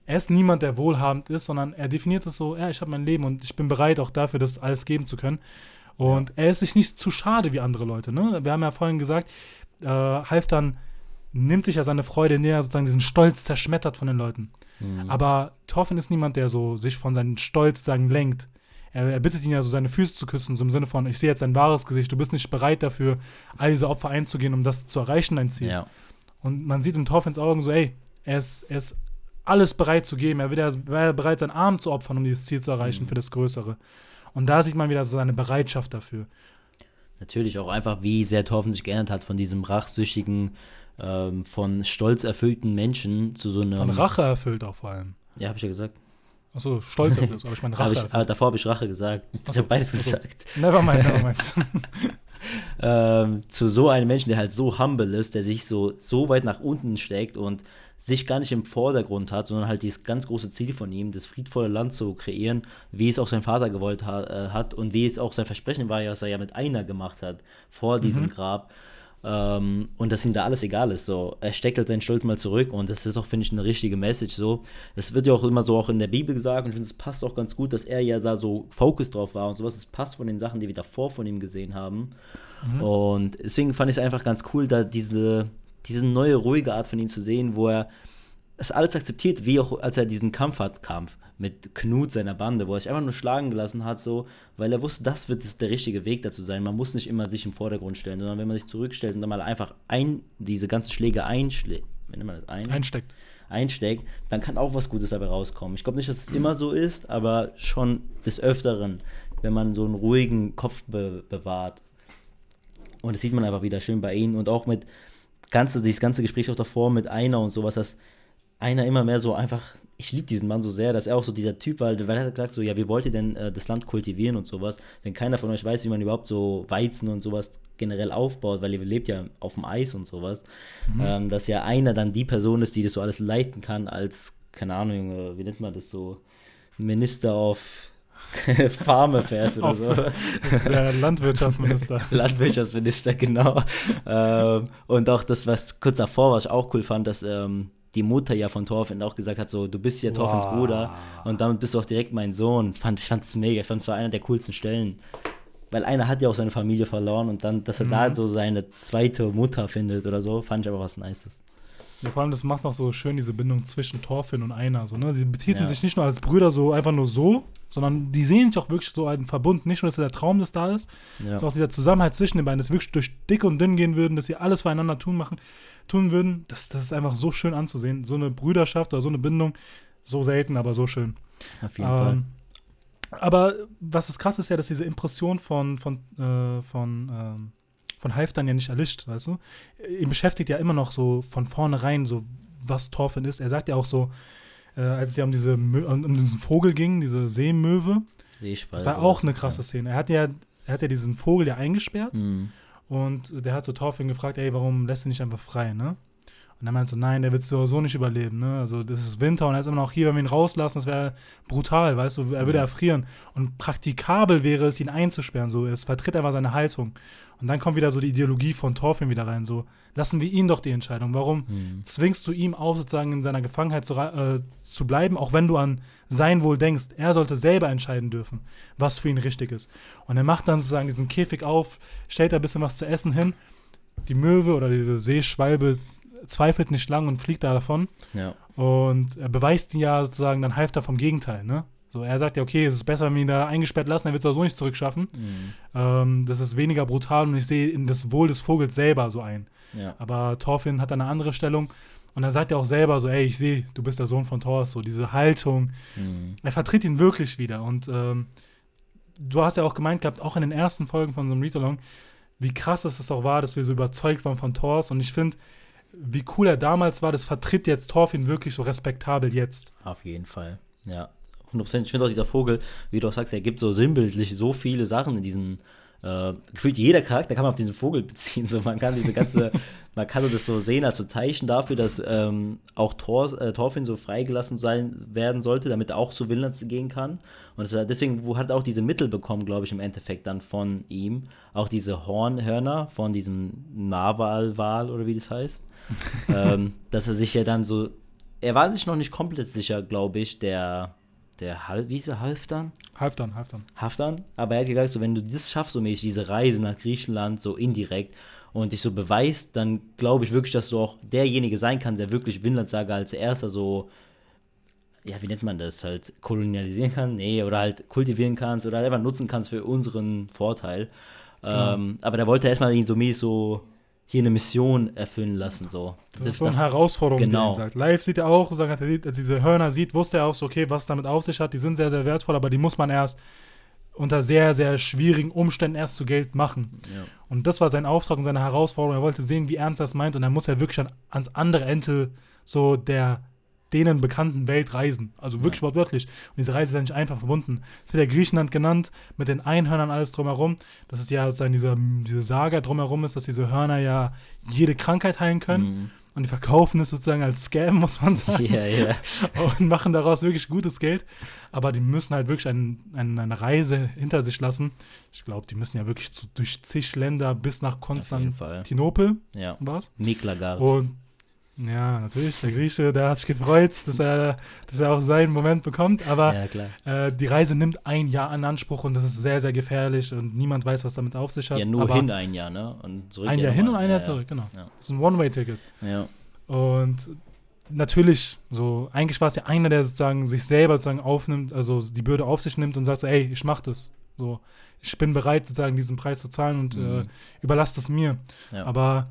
Er ist niemand, der wohlhabend ist, sondern er definiert es so, ja, ich habe mein Leben und ich bin bereit auch dafür, das alles geben zu können. Und ja. er ist sich nicht zu schade wie andere Leute. Ne? Wir haben ja vorhin gesagt, äh, Halfdan nimmt sich ja seine Freude, indem er sozusagen diesen Stolz zerschmettert von den Leuten. Mhm. Aber Torfin ist niemand, der so sich von seinem Stolz sozusagen lenkt. Er, er, bittet ihn ja so, seine Füße zu küssen, so im Sinne von, ich sehe jetzt dein wahres Gesicht, du bist nicht bereit dafür, all diese Opfer einzugehen, um das zu erreichen, dein Ziel. Ja. Und man sieht in Torfins Augen so, ey, er ist, er ist alles bereit zu geben. Er wäre bereit, seinen Arm zu opfern, um dieses Ziel zu erreichen mhm. für das Größere. Und da sieht man wieder so seine Bereitschaft dafür. Natürlich auch einfach, wie sehr Torfen sich geändert hat von diesem rachsüchtigen, ähm, von stolz erfüllten Menschen zu so einem. Von Rache erfüllt auch vor allem. Ja, habe ich ja gesagt. Achso, stolz auf das, aber ich meine Rache. ich, aber davor habe ich Rache gesagt. Achso, ich habe beides achso. gesagt. Nevermind, nevermind. ähm, zu so einem Menschen, der halt so humble ist, der sich so, so weit nach unten steckt und sich gar nicht im Vordergrund hat, sondern halt dieses ganz große Ziel von ihm, das friedvolle Land zu kreieren, wie es auch sein Vater gewollt ha äh, hat und wie es auch sein Versprechen war, was er ja mit einer gemacht hat vor diesem mhm. Grab. Ähm, und dass ihm da alles egal ist. So, er steckt halt seinen Stolz mal zurück und das ist auch, finde ich, eine richtige Message. So, das wird ja auch immer so auch in der Bibel gesagt und ich finde, es passt auch ganz gut, dass er ja da so Fokus drauf war und sowas. Es passt von den Sachen, die wir davor von ihm gesehen haben. Mhm. Und deswegen fand ich es einfach ganz cool, da diese, diese neue, ruhige Art von ihm zu sehen, wo er es alles akzeptiert, wie auch als er diesen Kampf hat, Kampf mit Knut seiner Bande, wo er sich einfach nur schlagen gelassen hat, so, weil er wusste, das wird der richtige Weg dazu sein. Man muss nicht immer sich im Vordergrund stellen, sondern wenn man sich zurückstellt und dann mal einfach ein, diese ganzen Schläge einschlägt, wenn man das ein, einsteckt. einsteckt, dann kann auch was Gutes dabei rauskommen. Ich glaube nicht, dass es immer so ist, aber schon des Öfteren, wenn man so einen ruhigen Kopf be bewahrt. Und das sieht man einfach wieder schön bei ihnen und auch mit ganze, dieses ganze Gespräch auch davor mit einer und sowas, dass einer immer mehr so einfach ich liebe diesen Mann so sehr, dass er auch so dieser Typ war, weil er hat gesagt so, ja, wie wollt ihr denn äh, das Land kultivieren und sowas, wenn keiner von euch weiß, wie man überhaupt so Weizen und sowas generell aufbaut, weil ihr lebt ja auf dem Eis und sowas, mhm. ähm, dass ja einer dann die Person ist, die das so alles leiten kann, als, keine Ahnung, äh, wie nennt man das so, Minister auf Farm Affairs oder so. der Landwirtschaftsminister. Landwirtschaftsminister, genau. ähm, und auch das, was kurz davor, was ich auch cool fand, dass ähm, die Mutter ja von Thorfinn auch gesagt hat, so, du bist ja Thorfinns wow. Bruder und damit bist du auch direkt mein Sohn. Das fand, ich fand es mega, ich fand es war einer der coolsten Stellen. Weil einer hat ja auch seine Familie verloren und dann, dass er mhm. da so seine zweite Mutter findet oder so, fand ich aber was Nices. Ja, vor allem, das macht noch so schön diese Bindung zwischen Thorfinn und Einer. So, ne? Die betiteln ja. sich nicht nur als Brüder so einfach nur so, sondern die sehen sich auch wirklich so einen Verbund. Nicht nur, dass der Traum, das da ist, ja. sondern auch dieser Zusammenhalt zwischen den beiden, dass sie wirklich durch dick und dünn gehen würden, dass sie alles füreinander tun machen tun würden. Das, das ist einfach so schön anzusehen. So eine Brüderschaft oder so eine Bindung. So selten, aber so schön. Auf jeden ähm, Fall. Aber was ist krass ist ja, dass diese Impression von, von, äh, von, ähm, von Halfdan ja nicht erlischt, weißt du? Ihn beschäftigt ja immer noch so von vornherein, so was Thorfinn ist. Er sagt ja auch so, äh, als es ja um, diese um diesen Vogel ging, diese Seemöwe, das war auch eine krasse Szene. Er hat ja, er hat ja diesen Vogel ja eingesperrt mhm. Und der hat so Thorfinn gefragt, ey, warum lässt du nicht einfach frei, ne? Und er meint so, nein, der wird so, so nicht überleben, ne? Also das ist Winter und er ist immer noch hier, wenn wir ihn rauslassen, das wäre brutal, weißt du, er würde ja. erfrieren. Und praktikabel wäre es, ihn einzusperren, so, es vertritt einfach seine Haltung. Und dann kommt wieder so die Ideologie von Thorfinn wieder rein, so, lassen wir ihn doch die Entscheidung. Warum mhm. zwingst du ihm auf, sozusagen in seiner Gefangenheit zu, äh, zu bleiben, auch wenn du an sein Wohl denkst? Er sollte selber entscheiden dürfen, was für ihn richtig ist. Und er macht dann sozusagen diesen Käfig auf, stellt da ein bisschen was zu essen hin. Die Möwe oder diese Seeschwalbe zweifelt nicht lang und fliegt da davon. Ja. Und er beweist ihn ja sozusagen dann halb da vom Gegenteil, ne? So, er sagt ja, okay, es ist besser, wenn wir ihn da eingesperrt lassen, er wird es auch so nicht zurückschaffen. Mhm. Ähm, das ist weniger brutal und ich sehe in das Wohl des Vogels selber so ein. Ja. Aber Thorfinn hat eine andere Stellung Und dann sagt er auch selber so, ey, ich sehe, du bist der Sohn von Thor, so diese Haltung. Mhm. Er vertritt ihn wirklich wieder. Und ähm, du hast ja auch gemeint gehabt, auch in den ersten Folgen von so einem Read-Along, wie krass es auch war, dass wir so überzeugt waren von Thors. Und ich finde, wie cool er damals war, das vertritt jetzt Thorfinn wirklich so respektabel jetzt. Auf jeden Fall, ja. 100%. Ich finde auch dieser Vogel, wie du auch sagst, er gibt so sinnbildlich so viele Sachen in diesen äh, gefühlt jeder Charakter kann man auf diesen Vogel beziehen. So, man kann diese ganze, man kann das so sehen als so Zeichen dafür, dass ähm, auch Thor, äh, Thorfinn so freigelassen sein werden sollte, damit er auch zu Vinland gehen kann. Und es, deswegen wo hat er auch diese Mittel bekommen, glaube ich, im Endeffekt dann von ihm. Auch diese Hornhörner von diesem Narwal-Wal oder wie das heißt. ähm, dass er sich ja dann so, er war sich noch nicht komplett sicher, glaube ich, der der Hal wie ist er, Halfdan? Halfdan, Halfdan. Halfdan, aber er hat gesagt, so, wenn du das schaffst, so mäßig, diese Reise nach Griechenland, so indirekt, und dich so beweist, dann glaube ich wirklich, dass du auch derjenige sein kannst, der wirklich Vinland-Saga als erster so, ja, wie nennt man das, halt kolonialisieren kann? Nee, oder halt kultivieren kannst oder halt einfach nutzen kannst für unseren Vorteil. Genau. Ähm, aber da wollte er erstmal ihn so mäßig so hier eine Mission erfüllen lassen. So. Das, das ist so eine Herausforderung, genau. die er sagt. Live sieht er auch, als er diese Hörner sieht, wusste er auch so, okay, was damit auf sich hat. Die sind sehr, sehr wertvoll, aber die muss man erst unter sehr, sehr schwierigen Umständen erst zu Geld machen. Ja. Und das war sein Auftrag und seine Herausforderung. Er wollte sehen, wie ernst das meint und er muss ja wirklich ans andere Ende so der denen bekannten Welt reisen. Also wirklich ja. wortwörtlich. Und diese Reise ist ja nicht einfach verbunden. Es wird ja Griechenland genannt, mit den Einhörnern alles drumherum. Das ist ja sozusagen diese, diese Saga drumherum ist, dass diese Hörner ja jede Krankheit heilen können. Mhm. Und die verkaufen es sozusagen als Scam, muss man sagen. Ja, ja. Und machen daraus wirklich gutes Geld. Aber die müssen halt wirklich ein, ein, eine Reise hinter sich lassen. Ich glaube, die müssen ja wirklich zu, durch zig Länder bis nach Konstantinopel. Ja. Was? Miklagard. Und ja, natürlich. Der Grieche, der hat sich gefreut, dass er, dass er auch seinen Moment bekommt. Aber ja, äh, die Reise nimmt ein Jahr in Anspruch und das ist sehr, sehr gefährlich und niemand weiß, was damit auf sich hat. Ja, nur aber hin ein Jahr, ne? Und zurück ein Jahr hin und ein Jahr zurück, genau. Ja. Das ist ein One-Way-Ticket. Ja. Und natürlich, so, eigentlich war es ja einer, der sozusagen sich selber sozusagen aufnimmt, also die Bürde auf sich nimmt und sagt so, ey, ich mach das. So, ich bin bereit, sozusagen diesen Preis zu zahlen und mhm. äh, überlasse das mir. Ja. Aber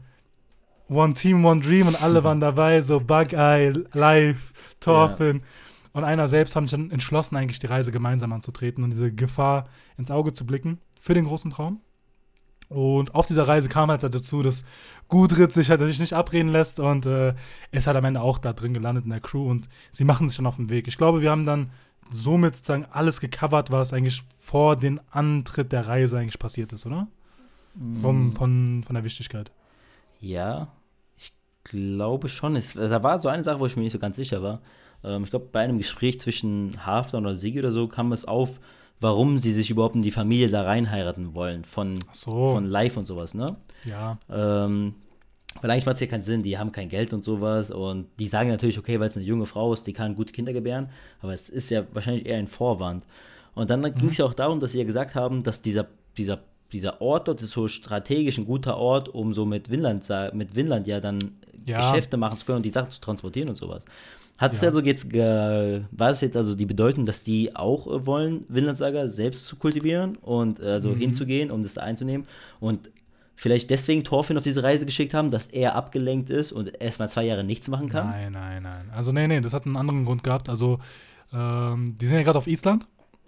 One Team, One Dream und alle waren dabei, so Bug-Eye, Live, Torfin. Ja. Und einer selbst hat sich dann entschlossen, eigentlich die Reise gemeinsam anzutreten und diese Gefahr ins Auge zu blicken für den großen Traum. Und auf dieser Reise kam halt dazu, dass Gudrit sich halt sich nicht abreden lässt und äh, ist halt am Ende auch da drin gelandet in der Crew und sie machen sich dann auf den Weg. Ich glaube, wir haben dann somit sozusagen alles gecovert, was eigentlich vor dem Antritt der Reise eigentlich passiert ist, oder? Mhm. Vom, von, von der Wichtigkeit. Ja, glaube schon. Es, da war so eine Sache, wo ich mir nicht so ganz sicher war. Ähm, ich glaube, bei einem Gespräch zwischen Hafner oder Sigi oder so kam es auf, warum sie sich überhaupt in die Familie da reinheiraten wollen. Von, so. von Live und sowas, ne? Ja. Ähm, weil eigentlich macht es ja keinen Sinn, die haben kein Geld und sowas und die sagen natürlich, okay, weil es eine junge Frau ist, die kann gute Kinder gebären, aber es ist ja wahrscheinlich eher ein Vorwand. Und dann mhm. ging es ja auch darum, dass sie ja gesagt haben, dass dieser, dieser dieser Ort dort ist so strategisch ein guter Ort, um so mit Winland, mit Winland ja dann ja. Geschäfte machen zu können und die Sachen zu transportieren und sowas. Hat es ja. also jetzt, war es jetzt also die Bedeutung, dass die auch äh, wollen, Winlandsager selbst zu kultivieren und äh, also mhm. hinzugehen, um das da einzunehmen und vielleicht deswegen Thorfinn auf diese Reise geschickt haben, dass er abgelenkt ist und erstmal zwei Jahre nichts machen kann? Nein, nein, nein. Also nee, nee, das hat einen anderen Grund gehabt. Also ähm, die sind ja gerade auf Island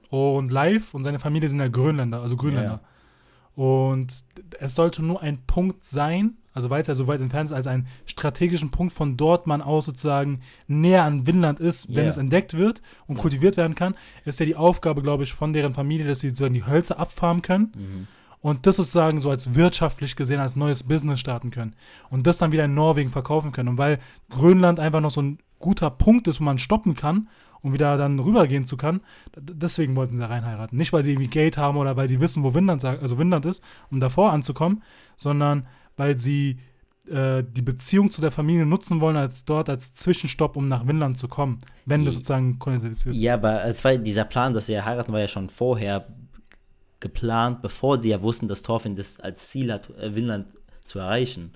und live und seine Familie sind ja Grönländer, also Grönländer. Ja. Und es sollte nur ein Punkt sein, also weil es ja so weit entfernt ist, als einen strategischen Punkt von dort man aus sozusagen näher an Winland ist, wenn yeah. es entdeckt wird und kultiviert werden kann, ist ja die Aufgabe, glaube ich, von deren Familie, dass sie sozusagen die Hölzer abfarmen können. Mhm. Und das sozusagen so als wirtschaftlich gesehen als neues Business starten können. Und das dann wieder in Norwegen verkaufen können. Und weil Grönland einfach noch so ein guter Punkt ist, wo man stoppen kann und wieder dann rübergehen zu kann. Deswegen wollten sie da reinheiraten. Nicht, weil sie irgendwie Geld haben oder weil sie wissen, wo Windland, also Windland ist, um davor anzukommen, sondern weil sie äh, die Beziehung zu der Familie nutzen wollen, als dort als Zwischenstopp, um nach Windland zu kommen, wenn das sozusagen kondensiert wird. Ja, aber als war dieser Plan, dass sie heiraten, war ja schon vorher geplant, bevor sie ja wussten, dass Thorfinn das als Ziel hat, äh, Windland zu erreichen.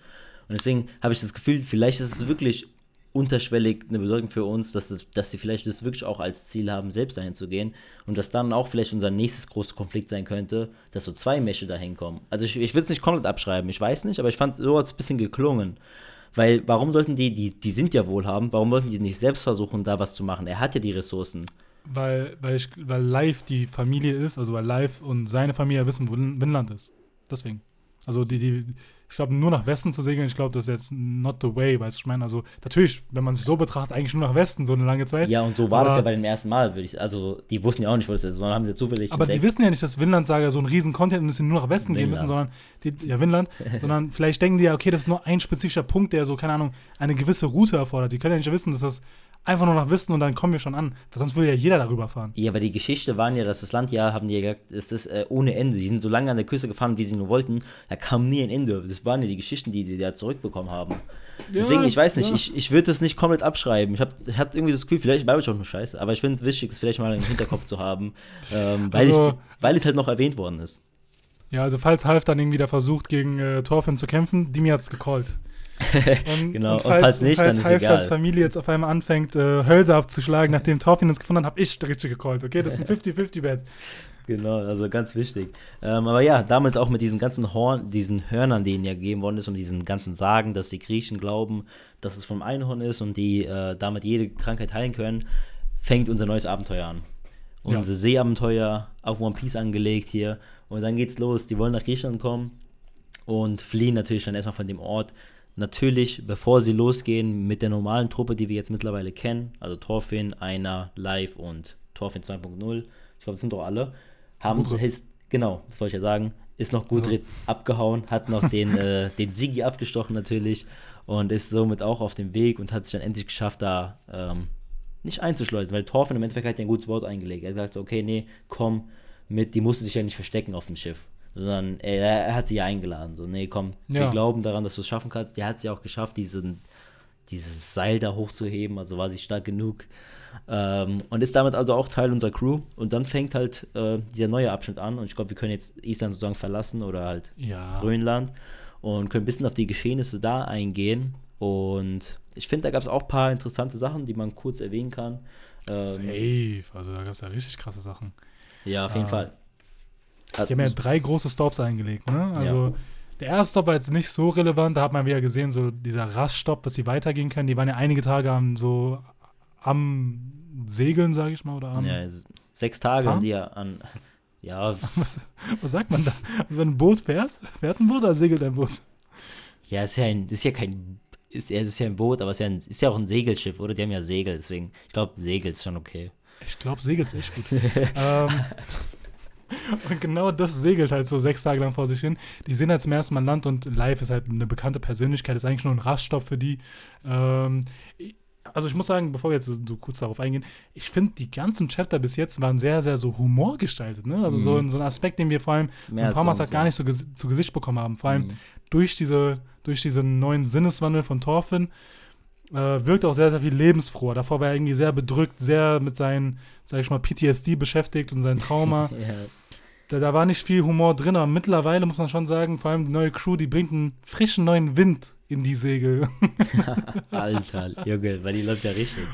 Und deswegen habe ich das Gefühl, vielleicht ist es wirklich unterschwellig eine Bedeutung für uns, dass, es, dass sie vielleicht das wirklich auch als Ziel haben, selbst dahin zu gehen und dass dann auch vielleicht unser nächstes großes Konflikt sein könnte, dass so zwei Mächte dahin kommen. Also ich, ich will es nicht komplett abschreiben, ich weiß nicht, aber ich fand, so hat es ein bisschen geklungen. Weil warum sollten die, die, die sind ja wohlhabend, warum wollten die nicht selbst versuchen, da was zu machen? Er hat ja die Ressourcen. Weil, weil, ich, weil Live die Familie ist, also weil Live und seine Familie wissen, wo Winland ist. Deswegen. Also die, die, ich glaube, nur nach Westen zu segeln, ich glaube, das ist jetzt not the way, weißt du, ich meine, also natürlich, wenn man sich so betrachtet, eigentlich nur nach Westen so eine lange Zeit. Ja, und so war das ja bei dem ersten Mal, würde ich, also die wussten ja auch nicht, wo das ist, sondern haben sie zufällig Aber entdeckt. die wissen ja nicht, dass Winland Saga so ein riesen Content ist, dass sie nur nach Westen Winland. gehen müssen, sondern, die, ja, Winland, sondern vielleicht denken die ja, okay, das ist nur ein spezifischer Punkt, der so, keine Ahnung, eine gewisse Route erfordert. Die können ja nicht wissen, dass das einfach nur nach Wissen und dann kommen wir schon an. Weil sonst würde ja jeder darüber fahren. Ja, aber die Geschichte waren ja, dass das Land ja, haben die ja gesagt, es ist äh, ohne Ende. Die sind so lange an der Küste gefahren, wie sie nur wollten. Da kam nie ein Ende. Das waren ja die Geschichten, die die da zurückbekommen haben. Ja, Deswegen, ich weiß nicht, ja. ich, ich würde das nicht komplett abschreiben. Ich hatte irgendwie das Gefühl, vielleicht war ich auch nur scheiße, aber ich finde es wichtig, das vielleicht mal im Hinterkopf zu haben, ähm, weil, also, ich, weil es halt noch erwähnt worden ist. Ja, also falls Half dann irgendwie da versucht, gegen äh, Thorfinn zu kämpfen, Dimi hat es gecallt. Und, genau, und falls, und falls nicht, falls dann ist Half egal. als Familie jetzt auf einmal anfängt, äh, Hölzer abzuschlagen, nachdem Thorfinn es gefunden hat, habe ich richtig gecallt, okay? Das ist ein 50-50-Bet. Genau, also ganz wichtig. Ähm, aber ja, damit auch mit diesen ganzen Horn, diesen Hörnern, die ihnen ja gegeben worden ist und diesen ganzen Sagen, dass die Griechen glauben, dass es vom Einhorn ist und die äh, damit jede Krankheit heilen können, fängt unser neues Abenteuer an. Unser ja. Seeabenteuer auf One Piece angelegt hier. Und dann geht's los. Die wollen nach Griechenland kommen und fliehen natürlich dann erstmal von dem Ort natürlich, bevor sie losgehen mit der normalen Truppe, die wir jetzt mittlerweile kennen, also Thorfinn, Einer, Live und Thorfinn 2.0, ich glaube, das sind doch alle, haben, ist, genau, das wollte ich ja sagen, ist noch gut also. abgehauen, hat noch den, äh, den Sigi abgestochen natürlich und ist somit auch auf dem Weg und hat sich dann endlich geschafft, da ähm, nicht einzuschleusen, weil Thorfinn im Endeffekt hat ja ein gutes Wort eingelegt. Er sagt, okay, nee, komm mit, die musste sich ja nicht verstecken auf dem Schiff sondern er, er, hat sie ja eingeladen. So, nee, komm, ja. wir glauben daran, dass du es schaffen kannst. Die hat sie auch geschafft, diesen, dieses Seil da hochzuheben, also war sie stark genug. Ähm, und ist damit also auch Teil unserer Crew. Und dann fängt halt äh, dieser neue Abschnitt an. Und ich glaube, wir können jetzt Island sozusagen verlassen oder halt ja. Grönland und können ein bisschen auf die Geschehnisse da eingehen. Und ich finde, da gab es auch ein paar interessante Sachen, die man kurz erwähnen kann. Ähm, Safe, also da gab es ja richtig krasse Sachen. Ja, auf jeden ähm, Fall. Die haben ja drei große Stops eingelegt, ne? Also ja. der erste Stop war jetzt nicht so relevant, da hat man wieder gesehen, so dieser Raststopp, dass sie weitergehen können. Die waren ja einige Tage am so am Segeln, sage ich mal, oder am. Ja, sechs Tage Fahren? die ja an. Ja. Was, was sagt man da? Also wenn ein Boot fährt, fährt ein Boot oder segelt ein Boot? Ja, ist ja, ein, ist ja kein. Ist, ist ja ein Boot, aber es ist ja, ein, ist ja auch ein Segelschiff, oder? Die haben ja Segel, deswegen. Ich glaube, Segel ist schon okay. Ich glaube, Segel ist echt gut. ähm, und genau das segelt halt so sechs Tage lang vor sich hin. Die sehen halt zum ersten Mal Land und Live ist halt eine bekannte Persönlichkeit, ist eigentlich nur ein Raststopp für die. Ähm, also ich muss sagen, bevor wir jetzt so, so kurz darauf eingehen, ich finde, die ganzen Chapter bis jetzt waren sehr, sehr so humorgestaltet. Ne? Also mhm. so, so, ein Aspekt, den wir vor allem so Farmers halt gar nicht so zu Gesicht bekommen haben. Vor allem mhm. Durch, diese, durch diesen neuen Sinneswandel von Thorfinn äh, wirkt auch sehr, sehr viel lebensfroher. Davor war er irgendwie sehr bedrückt, sehr mit seinen, sag ich mal, PTSD beschäftigt und seinem Trauma. ja. da, da war nicht viel Humor drin, aber mittlerweile muss man schon sagen, vor allem die neue Crew, die bringt einen frischen neuen Wind in die Segel. Alter, Junge, weil die läuft ja richtig.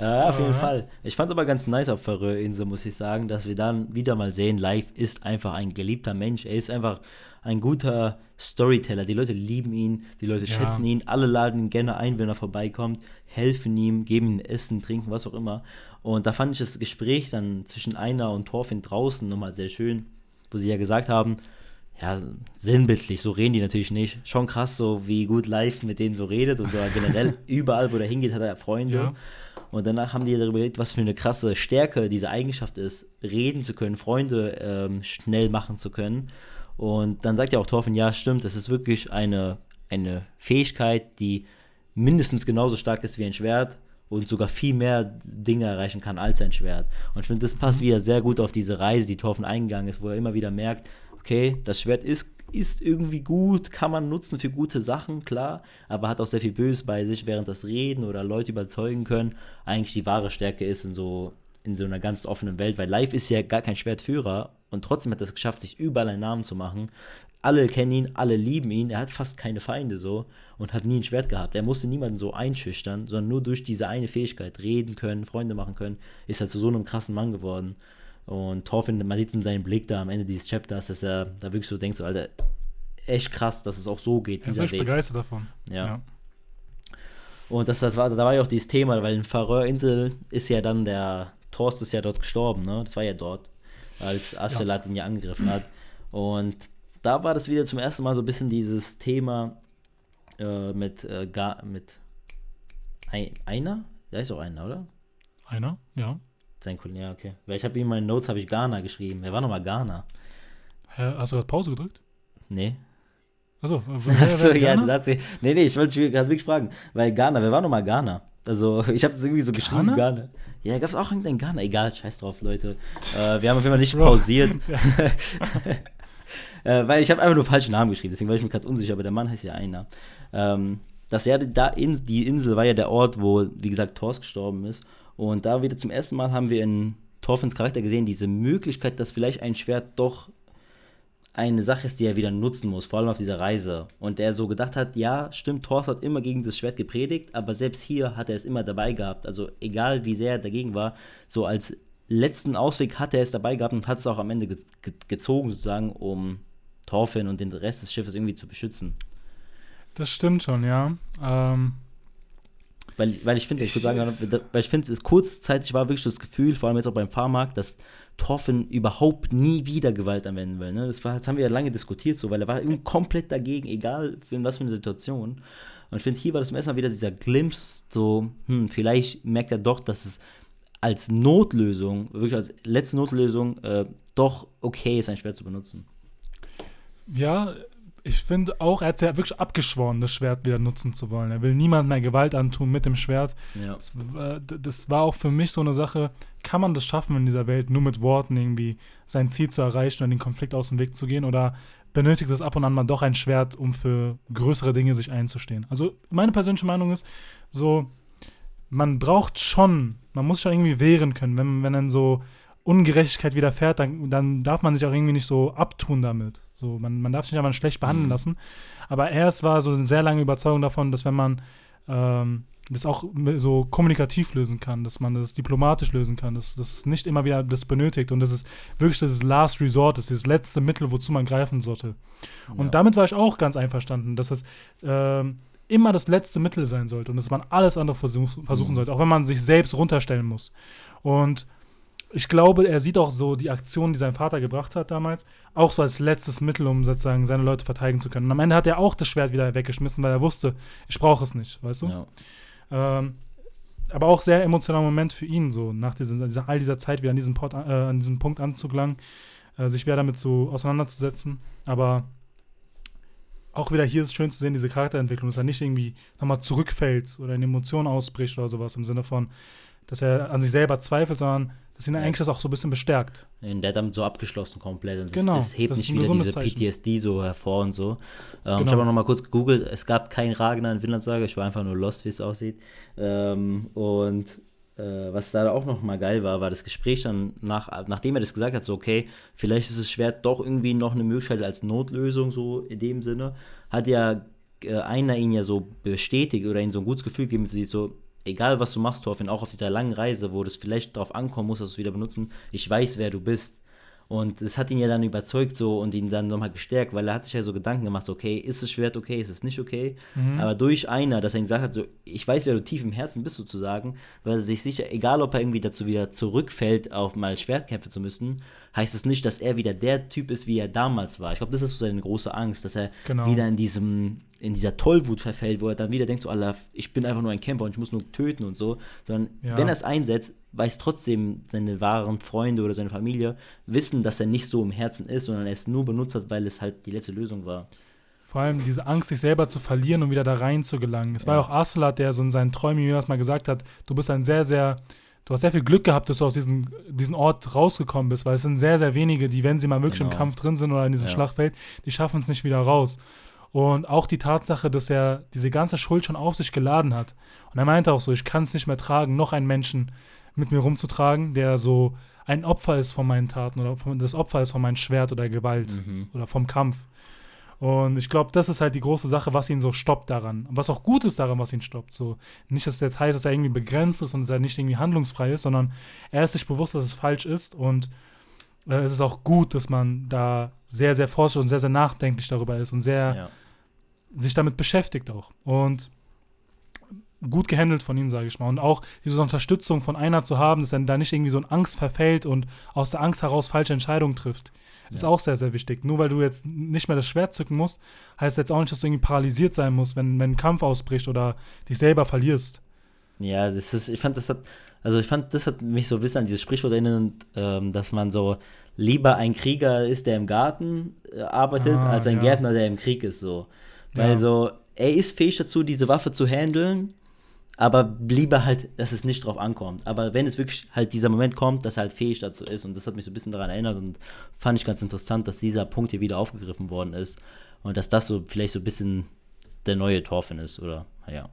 Ja, auf jeden Fall. Ich fand es aber ganz nice auf Färöer-Insel, muss ich sagen, dass wir dann wieder mal sehen, Live ist einfach ein geliebter Mensch. Er ist einfach ein guter Storyteller. Die Leute lieben ihn, die Leute ja. schätzen ihn, alle laden ihn gerne ein, wenn er vorbeikommt, helfen ihm, geben ihm Essen, Trinken, was auch immer. Und da fand ich das Gespräch dann zwischen Einer und Thorfinn draußen nochmal sehr schön, wo sie ja gesagt haben, ja, sinnbildlich, so reden die natürlich nicht. Schon krass, so wie gut live mit denen so redet und generell überall, wo er hingeht, hat er Freunde. Ja. Und danach haben die darüber geredet, was für eine krasse Stärke diese Eigenschaft ist, reden zu können, Freunde ähm, schnell machen zu können. Und dann sagt ja auch Thorfinn, ja, stimmt, das ist wirklich eine, eine Fähigkeit, die mindestens genauso stark ist wie ein Schwert und sogar viel mehr Dinge erreichen kann als ein Schwert. Und ich finde, das passt mhm. wieder sehr gut auf diese Reise, die Thorfinn eingegangen ist, wo er immer wieder merkt, okay, das Schwert ist, ist irgendwie gut, kann man nutzen für gute Sachen, klar, aber hat auch sehr viel Böses bei sich, während das Reden oder Leute überzeugen können, eigentlich die wahre Stärke ist in so, in so einer ganz offenen Welt, weil Live ist ja gar kein Schwertführer und trotzdem hat er es geschafft, sich überall einen Namen zu machen. Alle kennen ihn, alle lieben ihn. Er hat fast keine Feinde so und hat nie ein Schwert gehabt. Er musste niemanden so einschüchtern, sondern nur durch diese eine Fähigkeit, reden können, Freunde machen können, ist er zu so einem krassen Mann geworden. Und Thorfinn, man sieht in seinem Blick da am Ende dieses Chapters, dass er da wirklich so denkt, so, Alter, echt krass, dass es auch so geht. Er ist echt Weg. begeistert davon. Ja. ja. Und das, das war, da war ja auch dieses Thema, weil in Färöerinseln ist ja dann der Torst ist ja dort gestorben, ne? Das war ja dort, als Astelat ja. ihn ja angegriffen hat. Und da war das wieder zum ersten Mal so ein bisschen dieses Thema äh, mit, äh, mit ein, einer? Da ist auch einer, oder? Einer, ja. Sein Kollege, ja, okay. Weil ich habe ihm in meinen Notes habe ich Ghana geschrieben. Wer war nochmal Ghana? Hä, hast du gerade Pause gedrückt? Nee. Achso, Achso ja, das nee, nee, ich wollte gerade wirklich fragen, weil Ghana, wer war nochmal Ghana? Also, ich habe das irgendwie so geschrieben, Ghana. Ghana. Ja, gab es auch irgendein Ghana? Egal, scheiß drauf, Leute. Äh, wir haben auf jeden Fall nicht pausiert. äh, weil ich habe einfach nur falschen Namen geschrieben, deswegen war ich mir gerade unsicher, aber der Mann heißt ja einer. Ähm, das ja, da in, die Insel war ja der Ort, wo, wie gesagt, Thors gestorben ist. Und da wieder zum ersten Mal haben wir in Thorfinns Charakter gesehen, diese Möglichkeit, dass vielleicht ein Schwert doch eine Sache ist, die er wieder nutzen muss, vor allem auf dieser Reise. Und er so gedacht hat, ja, stimmt, Thor hat immer gegen das Schwert gepredigt, aber selbst hier hat er es immer dabei gehabt. Also egal wie sehr er dagegen war, so als letzten Ausweg hat er es dabei gehabt und hat es auch am Ende ge ge gezogen, sozusagen, um Thorfinn und den Rest des Schiffes irgendwie zu beschützen. Das stimmt schon, ja. Ähm, weil, weil ich finde, ich, ich, weil ich finde, es kurzzeitig war wirklich das Gefühl, vor allem jetzt auch beim Fahrmarkt, dass Torfin überhaupt nie wieder Gewalt anwenden will. Ne? Das, war, das haben wir ja lange diskutiert, so, weil er war komplett dagegen, egal in was für eine Situation. Und ich finde, hier war das zum ersten Mal wieder dieser Glimpse, so, hm, vielleicht merkt er doch, dass es als Notlösung, wirklich als letzte Notlösung, äh, doch okay ist, ein Schwert zu benutzen. Ja, ich finde auch, er hat ja wirklich abgeschworen, das Schwert wieder nutzen zu wollen. Er will niemand mehr Gewalt antun mit dem Schwert. Ja. Das, äh, das, war auch für mich so eine Sache, kann man das schaffen in dieser Welt, nur mit Worten irgendwie sein Ziel zu erreichen und den Konflikt aus dem Weg zu gehen? Oder benötigt es ab und an mal doch ein Schwert, um für größere Dinge sich einzustehen? Also meine persönliche Meinung ist so, man braucht schon, man muss schon irgendwie wehren können, wenn, wenn dann so Ungerechtigkeit widerfährt, dann, dann darf man sich auch irgendwie nicht so abtun damit. So, man, man darf sich nicht einfach schlecht behandeln mhm. lassen. Aber erst war so eine sehr lange Überzeugung davon, dass wenn man ähm, das auch so kommunikativ lösen kann, dass man das diplomatisch lösen kann, dass, dass es nicht immer wieder das benötigt und dass es wirklich das Last Resort ist, das letzte Mittel, wozu man greifen sollte. Und ja. damit war ich auch ganz einverstanden, dass es ähm, immer das letzte Mittel sein sollte und dass man alles andere versuch, versuchen mhm. sollte, auch wenn man sich selbst runterstellen muss. Und ich glaube, er sieht auch so die Aktion, die sein Vater gebracht hat damals, auch so als letztes Mittel, um sozusagen seine Leute verteidigen zu können. Und am Ende hat er auch das Schwert wieder weggeschmissen, weil er wusste, ich brauche es nicht, weißt du? Ja. Ähm, aber auch sehr emotionaler Moment für ihn, so nach diesen, dieser, all dieser Zeit wieder an diesem, Port, äh, an diesem Punkt anzugelangen, äh, sich wieder damit so auseinanderzusetzen. Aber auch wieder hier ist es schön zu sehen, diese Charakterentwicklung, dass er nicht irgendwie nochmal zurückfällt oder in Emotionen ausbricht oder sowas im Sinne von, dass er an sich selber zweifelt, sondern dass ihn eigentlich das auch so ein bisschen bestärkt. Und der hat damit so abgeschlossen komplett. Und genau. Es hebt nicht wieder diese. PTSD so hervor und so. Ähm, genau. Ich habe auch noch mal kurz gegoogelt. Es gab keinen Ragnar in Vinland Saga. Ich war einfach nur lost, wie es aussieht. Ähm, und äh, was da auch noch mal geil war, war das Gespräch dann, nach, nachdem er das gesagt hat, so okay, vielleicht ist das Schwert doch irgendwie noch eine Möglichkeit als Notlösung, so in dem Sinne, hat ja äh, einer ihn ja so bestätigt oder ihm so ein gutes Gefühl gegeben, so, egal was du machst, Thorfinn, auch auf dieser langen Reise, wo das vielleicht darauf ankommen muss, dass du es wieder benutzen, ich weiß, wer du bist. Und das hat ihn ja dann überzeugt so und ihn dann nochmal gestärkt, weil er hat sich ja so Gedanken gemacht, so, okay, ist es Schwert okay, ist es nicht okay? Mhm. Aber durch einer, dass er ihm gesagt hat, so, ich weiß, wer du tief im Herzen bist sozusagen, weil er sich sicher, egal ob er irgendwie dazu wieder zurückfällt, auf mal Schwertkämpfe zu müssen, heißt es nicht, dass er wieder der Typ ist, wie er damals war. Ich glaube, das ist so seine große Angst, dass er genau. wieder in diesem in dieser Tollwut verfällt, wo er dann wieder denkt, so, Allah, ich bin einfach nur ein Kämpfer und ich muss nur töten und so, sondern ja. wenn er es einsetzt, weiß trotzdem seine wahren Freunde oder seine Familie, wissen, dass er nicht so im Herzen ist, sondern er es nur benutzt hat, weil es halt die letzte Lösung war. Vor allem diese Angst, sich selber zu verlieren und wieder da rein zu gelangen. Es ja. war ja auch Aslat, der so in seinen Träumen mir mal gesagt hat, du bist ein sehr, sehr du hast sehr viel Glück gehabt, dass du aus diesem, diesem Ort rausgekommen bist, weil es sind sehr, sehr wenige, die, wenn sie mal wirklich genau. im Kampf drin sind oder in diesem ja. Schlachtfeld, die schaffen es nicht wieder raus. Und auch die Tatsache, dass er diese ganze Schuld schon auf sich geladen hat. Und er meinte auch so, ich kann es nicht mehr tragen, noch einen Menschen mit mir rumzutragen, der so ein Opfer ist von meinen Taten oder das Opfer ist von meinem Schwert oder Gewalt mhm. oder vom Kampf. Und ich glaube, das ist halt die große Sache, was ihn so stoppt daran. Was auch gut ist daran, was ihn stoppt. So, nicht, dass es jetzt heißt, dass er irgendwie begrenzt ist und dass er nicht irgendwie handlungsfrei ist, sondern er ist sich bewusst, dass es falsch ist und äh, es ist auch gut, dass man da sehr, sehr forschend und sehr, sehr nachdenklich darüber ist und sehr ja sich damit beschäftigt auch. Und gut gehandelt von ihnen, sage ich mal. Und auch diese Unterstützung von einer zu haben, dass er da nicht irgendwie so in Angst verfällt und aus der Angst heraus falsche Entscheidungen trifft, ja. ist auch sehr, sehr wichtig. Nur weil du jetzt nicht mehr das Schwert zücken musst, heißt jetzt auch nicht, dass du irgendwie paralysiert sein musst, wenn, wenn ein Kampf ausbricht oder dich selber verlierst. Ja, das ist, ich fand, das hat, also ich fand, das hat mich so ein bisschen an dieses Sprichwort erinnert, ähm, dass man so lieber ein Krieger ist, der im Garten äh, arbeitet, ah, als ein ja. Gärtner, der im Krieg ist, so. Weil ja. so, er ist fähig dazu, diese Waffe zu handeln, aber lieber halt, dass es nicht drauf ankommt. Aber wenn es wirklich halt dieser Moment kommt, dass er halt fähig dazu ist und das hat mich so ein bisschen daran erinnert und fand ich ganz interessant, dass dieser Punkt hier wieder aufgegriffen worden ist und dass das so vielleicht so ein bisschen der neue Torfin ist, oder? Ja.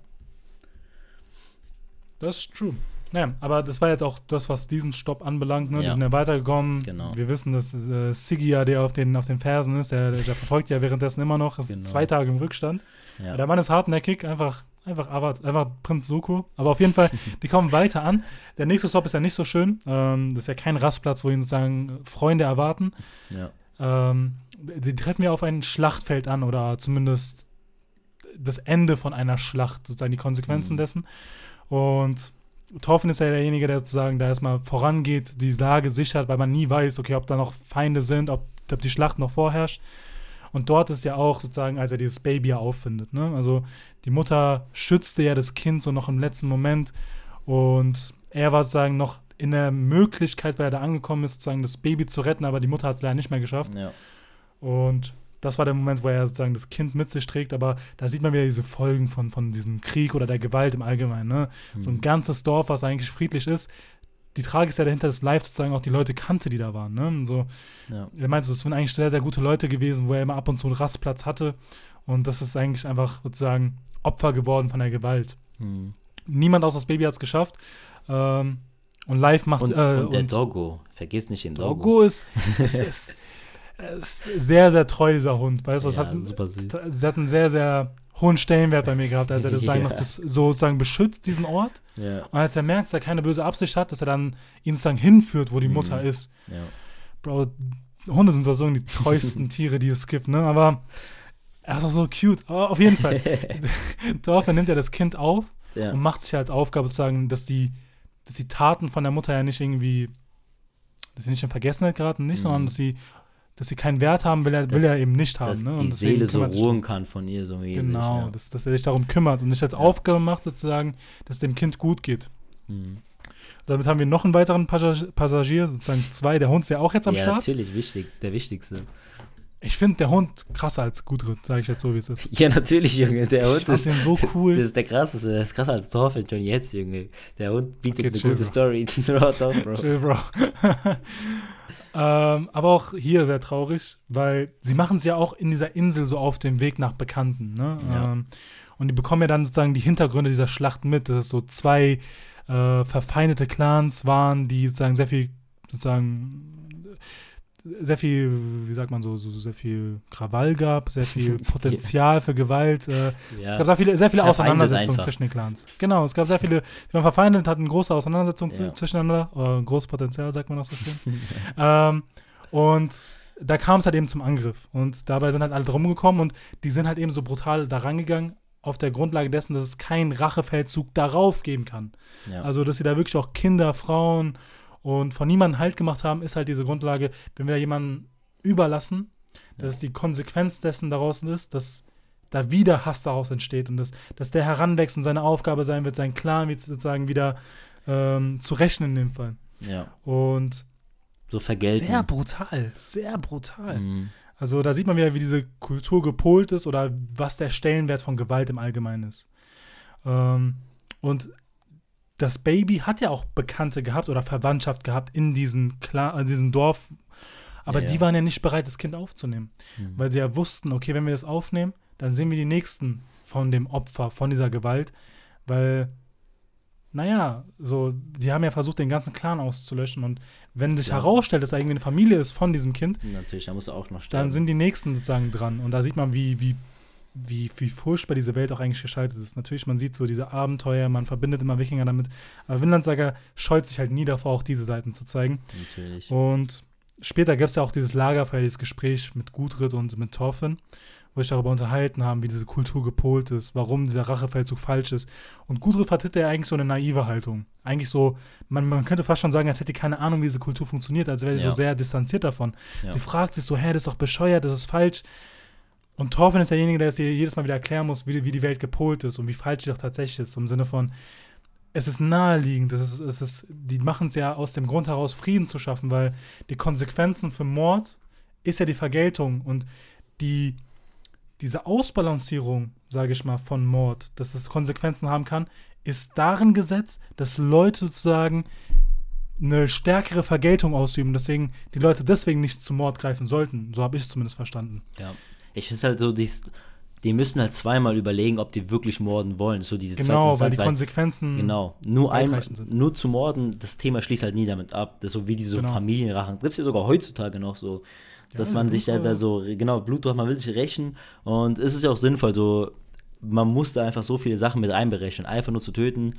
Das ist true. Naja, aber das war jetzt auch das, was diesen Stopp anbelangt. Ne? Ja. Die sind ja weitergekommen. Genau. Wir wissen, dass äh, Siggy ja der auf den, auf den Fersen ist. Der, der, verfolgt ja währenddessen immer noch. Ist genau. zwei Tage im Rückstand. Ja. Der Mann ist hartnäckig, einfach Einfach, Avat, einfach Prinz Suko. Aber auf jeden Fall, die kommen weiter an. Der nächste Stop ist ja nicht so schön. Ähm, das ist ja kein Rastplatz, wo ihn sozusagen Freunde erwarten. Ja. Ähm, die treffen wir auf ein Schlachtfeld an oder zumindest das Ende von einer Schlacht, sozusagen die Konsequenzen mhm. dessen. Und Torfin ist ja derjenige, der sozusagen da erstmal vorangeht, die Lage sichert, weil man nie weiß, okay, ob da noch Feinde sind, ob, ob die Schlacht noch vorherrscht. Und dort ist ja auch sozusagen, als er dieses Baby auffindet. Ne? Also die Mutter schützte ja das Kind so noch im letzten Moment. Und er war sozusagen noch in der Möglichkeit, weil er da angekommen ist, sozusagen das Baby zu retten, aber die Mutter hat es leider nicht mehr geschafft. Ja. Und das war der Moment, wo er sozusagen das Kind mit sich trägt, aber da sieht man wieder diese Folgen von, von diesem Krieg oder der Gewalt im Allgemeinen. Ne? Mhm. So ein ganzes Dorf, was eigentlich friedlich ist, die Tragik ist ja dahinter, dass Live sozusagen auch die Leute kannte, die da waren. Ne? So, ja. Er meinte, es sind eigentlich sehr, sehr gute Leute gewesen, wo er immer ab und zu einen Rastplatz hatte. Und das ist eigentlich einfach sozusagen Opfer geworden von der Gewalt. Hm. Niemand außer das Baby hat es geschafft. Ähm, und Live macht. Und, äh, und der und Doggo. Vergiss nicht den Doggo. Doggo ist, ist, ist, ist, sehr, sehr treu, dieser Hund. Weißt du, ja, hat, super süß. Sie hat einen sehr, sehr hohen Stellenwert bei mir gehabt, als er das, sagen, ja. das sozusagen beschützt, diesen Ort. Ja. Und als er merkt, dass er keine böse Absicht hat, dass er dann ihn sozusagen hinführt, wo die Mutter mhm. ist. Ja. Bro, Hunde sind sozusagen die treuesten Tiere, die es gibt, ne? Aber er ist auch so cute. Aber auf jeden Fall. Dorf, nimmt ja das Kind auf ja. und macht sich als Aufgabe sozusagen, dass die, dass die Taten von der Mutter ja nicht irgendwie, dass sie nicht in Vergessenheit geraten, nicht, mhm. sondern dass sie dass sie keinen Wert haben, will er, will er eben nicht haben. Dass ne? die Seele so ruhen kann von ihr, so mäßig. Genau, ja. dass, dass er sich darum kümmert und nicht als ja. Aufgabe macht, sozusagen, dass dem Kind gut geht. Mhm. Damit haben wir noch einen weiteren Passagier, sozusagen zwei. Der Hund ist ja auch jetzt am ja, Start. Ja, natürlich, wichtig, der wichtigste. Ich finde der Hund krasser als Gudrun, sage ich jetzt so, wie es ist. Ja, natürlich, Junge. Der Hund ist so cool. Das ist der krasseste, der ist krasser als Torfeld schon jetzt, Junge. Der Hund bietet okay, eine chill, gute Bro. Story. Chill, Bro. Ähm, aber auch hier sehr traurig, weil sie machen es ja auch in dieser Insel so auf dem Weg nach Bekannten. Ne? Ja. Ähm, und die bekommen ja dann sozusagen die Hintergründe dieser Schlachten mit, dass es so zwei äh, verfeindete Clans waren, die sozusagen sehr viel sozusagen sehr viel, wie sagt man so, so sehr viel Krawall gab, sehr viel Potenzial für Gewalt. Äh, ja. Es gab sehr viele, sehr viele Auseinandersetzungen zwischen den Clans. Genau, es gab sehr viele, die waren verfeindet, hatten große Auseinandersetzungen ja. zwischeneinander, oder großes Potenzial, sagt man auch so schön. ähm, und da kam es halt eben zum Angriff. Und dabei sind halt alle drum gekommen und die sind halt eben so brutal da rangegangen, auf der Grundlage dessen, dass es keinen Rachefeldzug darauf geben kann. Ja. Also, dass sie da wirklich auch Kinder, Frauen und von niemandem Halt gemacht haben, ist halt diese Grundlage, wenn wir jemanden überlassen, dass die Konsequenz dessen daraus ist, dass da wieder Hass daraus entsteht und dass, dass der heranwächst und seine Aufgabe sein wird, seinen Clan sozusagen wieder ähm, zu rechnen in dem Fall. Ja. Und so vergelten. Sehr brutal, sehr brutal. Mhm. Also da sieht man wieder, wie diese Kultur gepolt ist oder was der Stellenwert von Gewalt im Allgemeinen ist. Ähm, und das Baby hat ja auch Bekannte gehabt oder Verwandtschaft gehabt in diesem, Kla äh, diesem Dorf. Aber ja, die waren ja nicht bereit, das Kind aufzunehmen. Mhm. Weil sie ja wussten, okay, wenn wir das aufnehmen, dann sehen wir die Nächsten von dem Opfer, von dieser Gewalt. Weil, naja, so, die haben ja versucht, den ganzen Clan auszulöschen. Und wenn sich ja. herausstellt, dass er irgendwie eine Familie ist von diesem Kind, natürlich, da muss er auch noch sterben. Dann sind die Nächsten sozusagen dran. Und da sieht man, wie, wie wie, wie furchtbar diese Welt auch eigentlich geschaltet ist. Natürlich, man sieht so diese Abenteuer, man verbindet immer Wikinger damit, aber Vinlandsager scheut sich halt nie davor, auch diese Seiten zu zeigen. Natürlich. Und später gab es ja auch dieses Lagerfeuer, dieses Gespräch mit Gudrid und mit Thorfinn, wo sich darüber unterhalten haben, wie diese Kultur gepolt ist, warum dieser Rachefeldzug falsch ist. Und Gudrun vertritt ja eigentlich so eine naive Haltung. Eigentlich so, man, man könnte fast schon sagen, als hätte die keine Ahnung, wie diese Kultur funktioniert, als wäre sie ja. so sehr distanziert davon. Ja. Sie fragt sich so, hä, das ist doch bescheuert, das ist falsch. Und Torfin ist derjenige, der es dir jedes Mal wieder erklären muss, wie, wie die Welt gepolt ist und wie falsch die doch tatsächlich ist. Im Sinne von, es ist naheliegend, es ist, es ist, die machen es ja aus dem Grund heraus, Frieden zu schaffen, weil die Konsequenzen für Mord ist ja die Vergeltung und die diese Ausbalancierung, sage ich mal, von Mord, dass es Konsequenzen haben kann, ist darin gesetzt, dass Leute sozusagen eine stärkere Vergeltung ausüben, deswegen die Leute deswegen nicht zum Mord greifen sollten. So habe ich es zumindest verstanden. Ja. Ich finde halt so, dies, die müssen halt zweimal überlegen, ob die wirklich morden wollen. So diese genau, weil die Konsequenzen genau nur einmal nur zu morden, das Thema schließt halt nie damit ab. Das ist so wie diese genau. Familienrachen. Gibt es ja sogar heutzutage noch so dass man sich ja da so, genau, Blutdruck, man will sich rächen und es ist ja auch sinnvoll, so, man muss da einfach so viele Sachen mit einberechnen, einfach nur zu töten,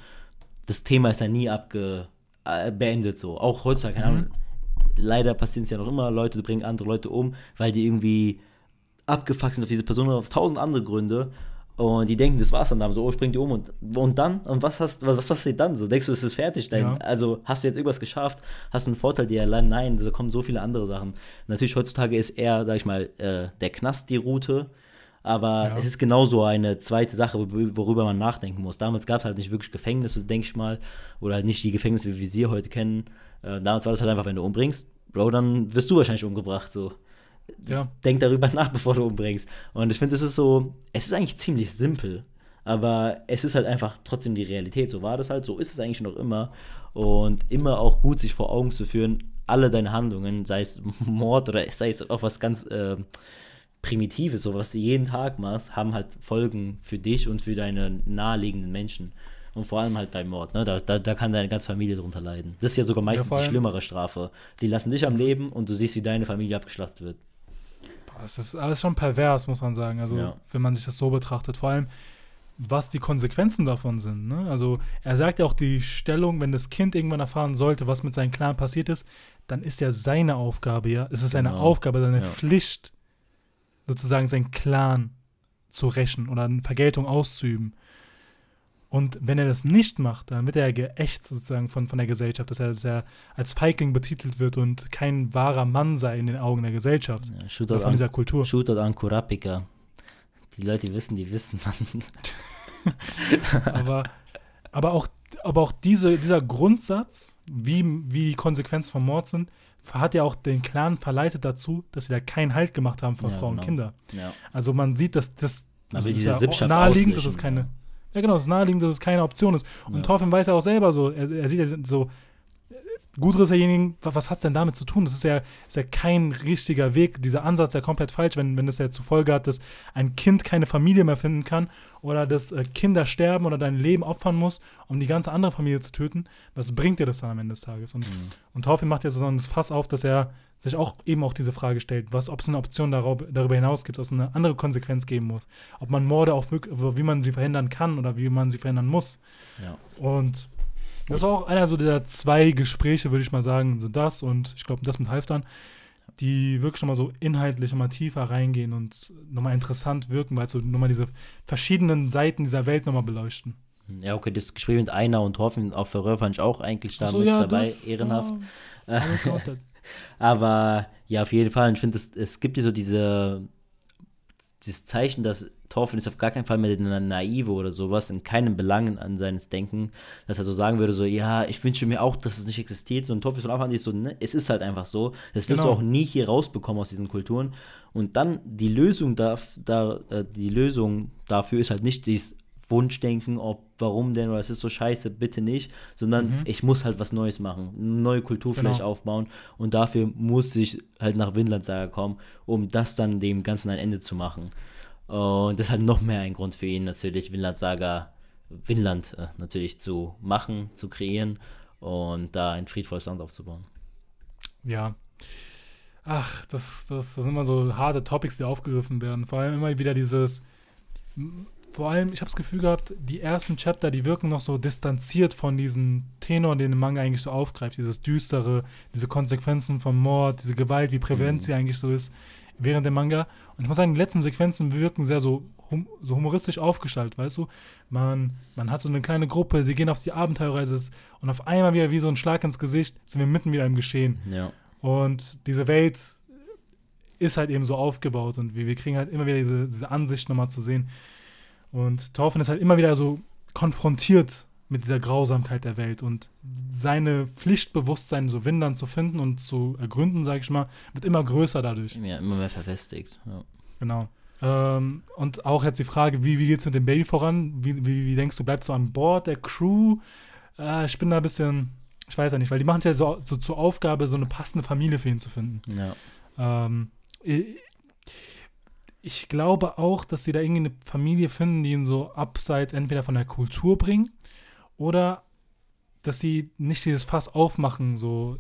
das Thema ist ja nie abge, äh, beendet so, auch heutzutage, keine Ahnung, mhm. leider passiert es ja noch immer, Leute bringen andere Leute um, weil die irgendwie abgefuckt sind auf diese Person auf tausend andere Gründe und die denken, das war's dann, dann so, oh, springt die um und, und dann? Und was hast was, was passiert dann? So, denkst du, es ist fertig? Dein, ja. Also hast du jetzt irgendwas geschafft? Hast du einen Vorteil dir allein? Nein, da kommen so viele andere Sachen. Natürlich heutzutage ist eher, sag ich mal, äh, der Knast die Route. Aber ja. es ist genauso eine zweite Sache, worüber man nachdenken muss. Damals gab es halt nicht wirklich Gefängnisse, denke ich mal, oder halt nicht die Gefängnisse, wie wir sie heute kennen. Äh, damals war das halt einfach, wenn du umbringst, Bro, dann wirst du wahrscheinlich umgebracht. So ja. denk darüber nach, bevor du umbringst. Und ich finde, es ist so, es ist eigentlich ziemlich simpel, aber es ist halt einfach trotzdem die Realität. So war das halt, so ist es eigentlich noch immer. Und immer auch gut, sich vor Augen zu führen, alle deine Handlungen, sei es Mord oder sei es auch was ganz äh, Primitives, so was du jeden Tag machst, haben halt Folgen für dich und für deine naheliegenden Menschen. Und vor allem halt beim Mord, ne? Da, da, da kann deine ganze Familie drunter leiden. Das ist ja sogar meistens ja, die schlimmere Strafe. Die lassen dich am Leben und du siehst, wie deine Familie abgeschlachtet wird. Es ist alles schon pervers, muss man sagen. Also, ja. wenn man sich das so betrachtet. Vor allem, was die Konsequenzen davon sind. Ne? Also, er sagt ja auch die Stellung, wenn das Kind irgendwann erfahren sollte, was mit seinem Clan passiert ist, dann ist ja seine Aufgabe, ja. Es ist seine genau. Aufgabe, seine ja. Pflicht, sozusagen seinen Clan zu rächen oder eine Vergeltung auszuüben. Und wenn er das nicht macht, dann wird er geächt sozusagen von, von der Gesellschaft, dass er, dass er als Feigling betitelt wird und kein wahrer Mann sei in den Augen der Gesellschaft. Ja, oder von dieser Kultur. Shootout an Kurapika. Die Leute, die wissen, die wissen, Mann. aber, aber auch, aber auch diese, dieser Grundsatz, wie, wie die Konsequenzen vom Mord sind, hat ja auch den Clan verleitet dazu, dass sie da keinen Halt gemacht haben für ja, Frauen genau. und Kinder. Ja. Also man sieht, dass das man will diese Sippschaft naheliegend, dass es keine ja, genau, es ist naheliegend, dass es keine Option ist. Und ja. Torfin weiß ja auch selber so, er, er sieht ja so, Gudre ist derjenige, was hat es denn damit zu tun? Das ist ja, ist ja kein richtiger Weg. Dieser Ansatz ist ja komplett falsch, wenn, wenn das ja zur Folge hat, dass ein Kind keine Familie mehr finden kann oder dass äh, Kinder sterben oder dein Leben opfern muss, um die ganze andere Familie zu töten. Was bringt dir das dann am Ende des Tages? Und, mhm. und Torfin macht ja so das Fass auf, dass er sich auch eben auch diese Frage stellt, was, ob es eine Option darüber, darüber hinaus gibt, ob es eine andere Konsequenz geben muss, ob man Morde auch wirklich, wie man sie verhindern kann oder wie man sie verhindern muss. Ja. Und das war auch einer so der zwei Gespräche, würde ich mal sagen, so das und ich glaube das mit Halfdan, die wirklich nochmal so inhaltlich nochmal tiefer reingehen und nochmal interessant wirken, weil so nochmal diese verschiedenen Seiten dieser Welt nochmal beleuchten. Ja, okay, das Gespräch mit Einer und Hoffen auf Verröhr fand ich auch eigentlich da so, mit ja, dabei, das, ehrenhaft. Ja, Aber ja, auf jeden Fall. Ich finde, es, es gibt ja so diese, dieses Zeichen, dass Torfin ist auf gar keinen Fall mehr eine Naive oder sowas, in keinem Belangen an seines Denken, dass er so sagen würde, so, ja, ich wünsche mir auch, dass es nicht existiert. So ein Torfin von Anfang an ist so, ne, es ist halt einfach so. Das wirst genau. du auch nie hier rausbekommen aus diesen Kulturen. Und dann die Lösung, da, da, äh, die Lösung dafür ist halt nicht dieses Wunschdenken, ob warum denn oder es ist so scheiße, bitte nicht, sondern mhm. ich muss halt was Neues machen, eine neue Kultur genau. vielleicht aufbauen und dafür muss ich halt nach Windlandsaga kommen, um das dann dem Ganzen ein Ende zu machen. Und das ist halt noch mehr ein Grund für ihn natürlich, Windlandsaga, Windland äh, natürlich zu machen, zu kreieren und da ein friedvolles Land aufzubauen. Ja. Ach, das, das, das sind immer so harte Topics, die aufgegriffen werden. Vor allem immer wieder dieses vor allem, ich habe das Gefühl gehabt, die ersten Chapter, die wirken noch so distanziert von diesem Tenor, den der Manga eigentlich so aufgreift. Dieses Düstere, diese Konsequenzen vom Mord, diese Gewalt, wie prävalent mhm. sie eigentlich so ist während dem Manga. Und ich muss sagen, die letzten Sequenzen wirken sehr so, hum so humoristisch aufgestaltet, weißt du? Man, man hat so eine kleine Gruppe, sie gehen auf die Abenteuerreise und auf einmal wieder wie so ein Schlag ins Gesicht sind wir mitten wieder im Geschehen. Ja. Und diese Welt ist halt eben so aufgebaut und wir, wir kriegen halt immer wieder diese, diese Ansicht nochmal zu sehen. Und Thorfinn ist halt immer wieder so konfrontiert mit dieser Grausamkeit der Welt und seine Pflichtbewusstsein, so Windern zu finden und zu ergründen, sage ich mal, wird immer größer dadurch. Ja, immer mehr verfestigt. Ja. Genau. Ähm, und auch jetzt die Frage, wie, wie geht es mit dem Baby voran? Wie, wie, wie denkst du, bleibst du an Bord der Crew? Äh, ich bin da ein bisschen, ich weiß ja nicht, weil die machen es ja so, so, zur Aufgabe, so eine passende Familie für ihn zu finden. Ja. Ähm, ich glaube auch, dass sie da irgendwie eine Familie finden, die ihn so abseits entweder von der Kultur bringen oder dass sie nicht dieses Fass aufmachen, so,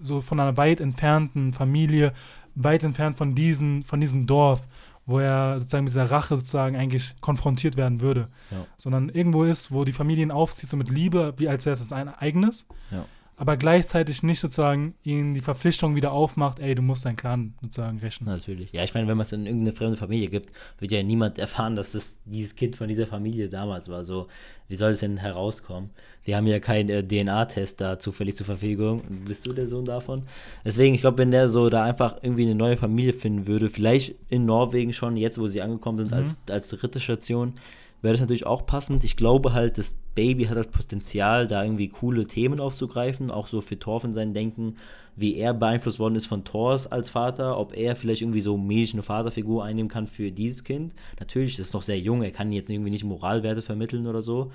so von einer weit entfernten Familie, weit entfernt von, diesen, von diesem Dorf, wo er sozusagen mit dieser Rache sozusagen eigentlich konfrontiert werden würde. Ja. Sondern irgendwo ist, wo die Familie ihn aufzieht, so mit Liebe, wie als wäre es ein eigenes. Ja aber gleichzeitig nicht sozusagen ihnen die Verpflichtung wieder aufmacht, ey, du musst deinen Clan sozusagen rächen. Natürlich. Ja, ich meine, wenn man es in irgendeine fremde Familie gibt, wird ja niemand erfahren, dass das dieses Kind von dieser Familie damals war. So, wie soll es denn herauskommen? Die haben ja keinen äh, DNA-Test da zufällig zur Verfügung. Bist du der Sohn davon? Deswegen, ich glaube, wenn der so da einfach irgendwie eine neue Familie finden würde, vielleicht in Norwegen schon, jetzt wo sie angekommen sind, mhm. als, als dritte Station, wäre das natürlich auch passend. Ich glaube halt, das Baby hat das Potenzial, da irgendwie coole Themen aufzugreifen, auch so für Thor von sein Denken, wie er beeinflusst worden ist von Thors als Vater, ob er vielleicht irgendwie so mäßig eine Vaterfigur einnehmen kann für dieses Kind. Natürlich, das ist noch sehr jung, er kann jetzt irgendwie nicht Moralwerte vermitteln oder so,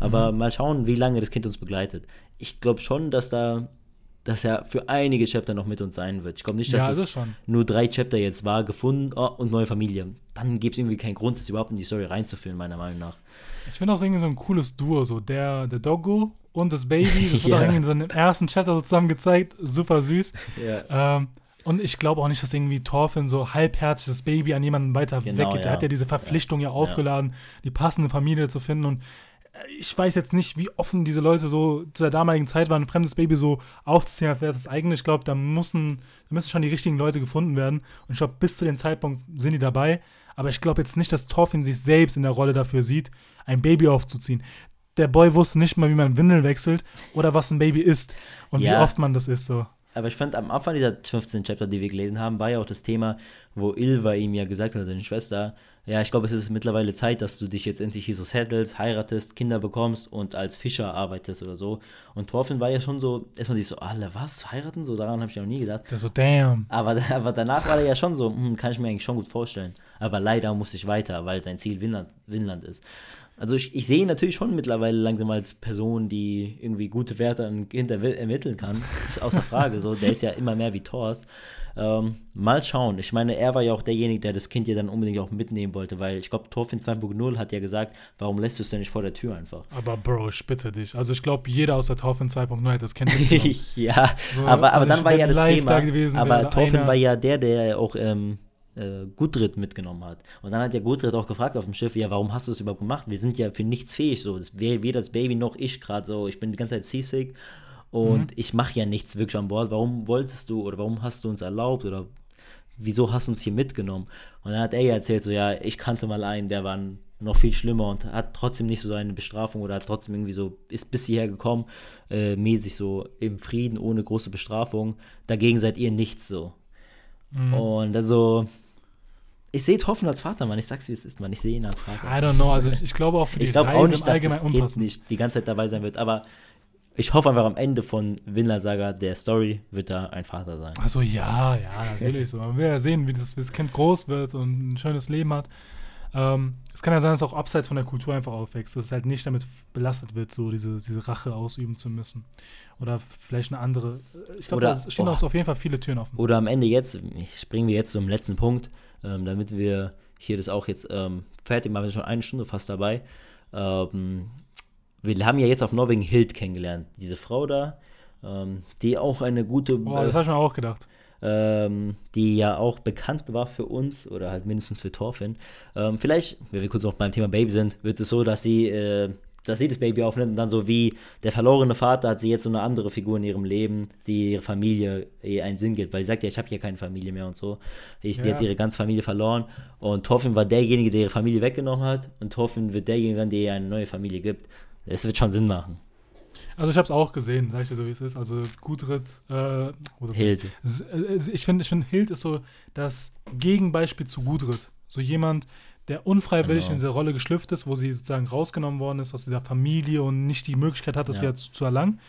aber mhm. mal schauen, wie lange das Kind uns begleitet. Ich glaube schon, dass da dass er für einige Chapter noch mit uns sein wird. Ich glaube nicht, dass ja, es schon. nur drei Chapter jetzt war, gefunden oh, und neue Familie. Dann gibt es irgendwie keinen Grund, das überhaupt in die Story reinzuführen, meiner Meinung nach. Ich finde auch irgendwie so ein cooles Duo, so der, der Doggo und das Baby. Das wird ja. auch irgendwie in so einem ersten Chapter so zusammen gezeigt. Super süß. Ja. Ähm, und ich glaube auch nicht, dass irgendwie Thorfinn so halbherzig das Baby an jemanden weiter genau, weggibt. Ja. Er hat ja diese Verpflichtung ja, ja aufgeladen, die passende Familie zu finden. Und ich weiß jetzt nicht, wie offen diese Leute so zu der damaligen Zeit waren, ein fremdes Baby so aufzuziehen, als wäre es das eigene. Ich glaube, da müssen, da müssen schon die richtigen Leute gefunden werden. Und ich glaube, bis zu dem Zeitpunkt sind die dabei. Aber ich glaube jetzt nicht, dass Thorfinn sich selbst in der Rolle dafür sieht, ein Baby aufzuziehen. Der Boy wusste nicht mal, wie man Windel wechselt oder was ein Baby ist und ja. wie oft man das ist so. Aber ich fand am Anfang dieser 15 Chapter, die wir gelesen haben, war ja auch das Thema, wo Ilva ihm ja gesagt hat, seine Schwester, ja, ich glaube, es ist mittlerweile Zeit, dass du dich jetzt endlich hier so settelst, heiratest, Kinder bekommst und als Fischer arbeitest oder so. Und Thorfinn war ja schon so, erstmal sich so, alle was, heiraten? So, daran habe ich noch nie gedacht. Der so, damn. Aber, aber danach war er ja schon so, hm, kann ich mir eigentlich schon gut vorstellen. Aber leider musste ich weiter, weil sein Ziel Winland, Winland ist. Also ich, ich sehe ihn natürlich schon mittlerweile langsam als Person, die irgendwie gute Werte an Kinder ermitteln kann. Das ist außer Frage. So, der ist ja immer mehr wie Thorst. Ähm, mal schauen. Ich meine, er war ja auch derjenige, der das Kind ja dann unbedingt auch mitnehmen wollte, weil ich glaube, Thorfinn 2.0 hat ja gesagt, warum lässt du es denn nicht vor der Tür einfach? Aber Bro, ich bitte dich. Also ich glaube, jeder aus der Thorfinn 2.0 hat das Kind mitgenommen. ja, so, aber, aber also dann war ja das Thema. Da gewesen, aber Thorfinn war ja der, der auch ähm, äh, Gudrid mitgenommen hat. Und dann hat ja Gudrid auch gefragt auf dem Schiff, ja, warum hast du es überhaupt gemacht? Wir sind ja für nichts fähig. So, das weder das Baby noch ich gerade so. Ich bin die ganze Zeit seasick und mhm. ich mache ja nichts wirklich an Bord. Warum wolltest du oder warum hast du uns erlaubt oder wieso hast du uns hier mitgenommen? Und dann hat er ja erzählt, so, ja, ich kannte mal einen, der war noch viel schlimmer und hat trotzdem nicht so eine Bestrafung oder hat trotzdem irgendwie so, ist bis hierher gekommen, äh, mäßig so im Frieden, ohne große Bestrafung. Dagegen seid ihr nichts so. Mhm. Und also, ich sehe Hoffen als Vater, Mann. Ich sag's, wie es ist, Mann. Ich sehe ihn als Vater. I don't know. Also ich, glaube auch für die ich Reise auch nicht, dass das Kind nicht die ganze Zeit dabei sein wird. Aber ich hoffe einfach am Ende von Vinland Saga der Story wird da ein Vater sein. Also ja, ja, natürlich so. Man will ja sehen, wie das, wie das Kind groß wird und ein schönes Leben hat. Ähm, es kann ja sein, dass es auch abseits von der Kultur einfach aufwächst, dass es halt nicht damit belastet wird, so diese, diese Rache ausüben zu müssen. Oder vielleicht eine andere. Ich glaube, da stehen oh, auch auf jeden Fall viele Türen offen. Oder am Ende jetzt, springen wir jetzt zum letzten Punkt ähm, damit wir hier das auch jetzt ähm, fertig machen. Wir sind schon eine Stunde fast dabei. Ähm, wir haben ja jetzt auf Norwegen Hild kennengelernt, diese Frau da, ähm, die auch eine gute. Boah, das habe ich mir auch gedacht. Ähm, die ja auch bekannt war für uns oder halt mindestens für Thorfinn. Ähm, vielleicht, wenn wir kurz noch beim Thema Baby sind, wird es so, dass sie äh, dass sie das Baby aufnimmt und dann so wie der verlorene Vater hat sie jetzt so eine andere Figur in ihrem Leben, die ihre Familie eh einen Sinn gibt, weil sie sagt ja, ich habe hier keine Familie mehr und so. Ich, ja. Die hat ihre ganze Familie verloren und Toffin war derjenige, der ihre Familie weggenommen hat und Toffin wird derjenige sein, der ihr eine neue Familie gibt. Es wird schon Sinn machen. Also ich habe es auch gesehen, sag ich dir so, wie es ist. Also Gudrit, äh, Hild. Äh, ich finde, ich find, Hild ist so das Gegenbeispiel zu Gudrit. So jemand, der unfreiwillig genau. in diese Rolle geschlüpft ist, wo sie sozusagen rausgenommen worden ist aus dieser Familie und nicht die Möglichkeit hat, das ja. wieder zu, zu, erlangen.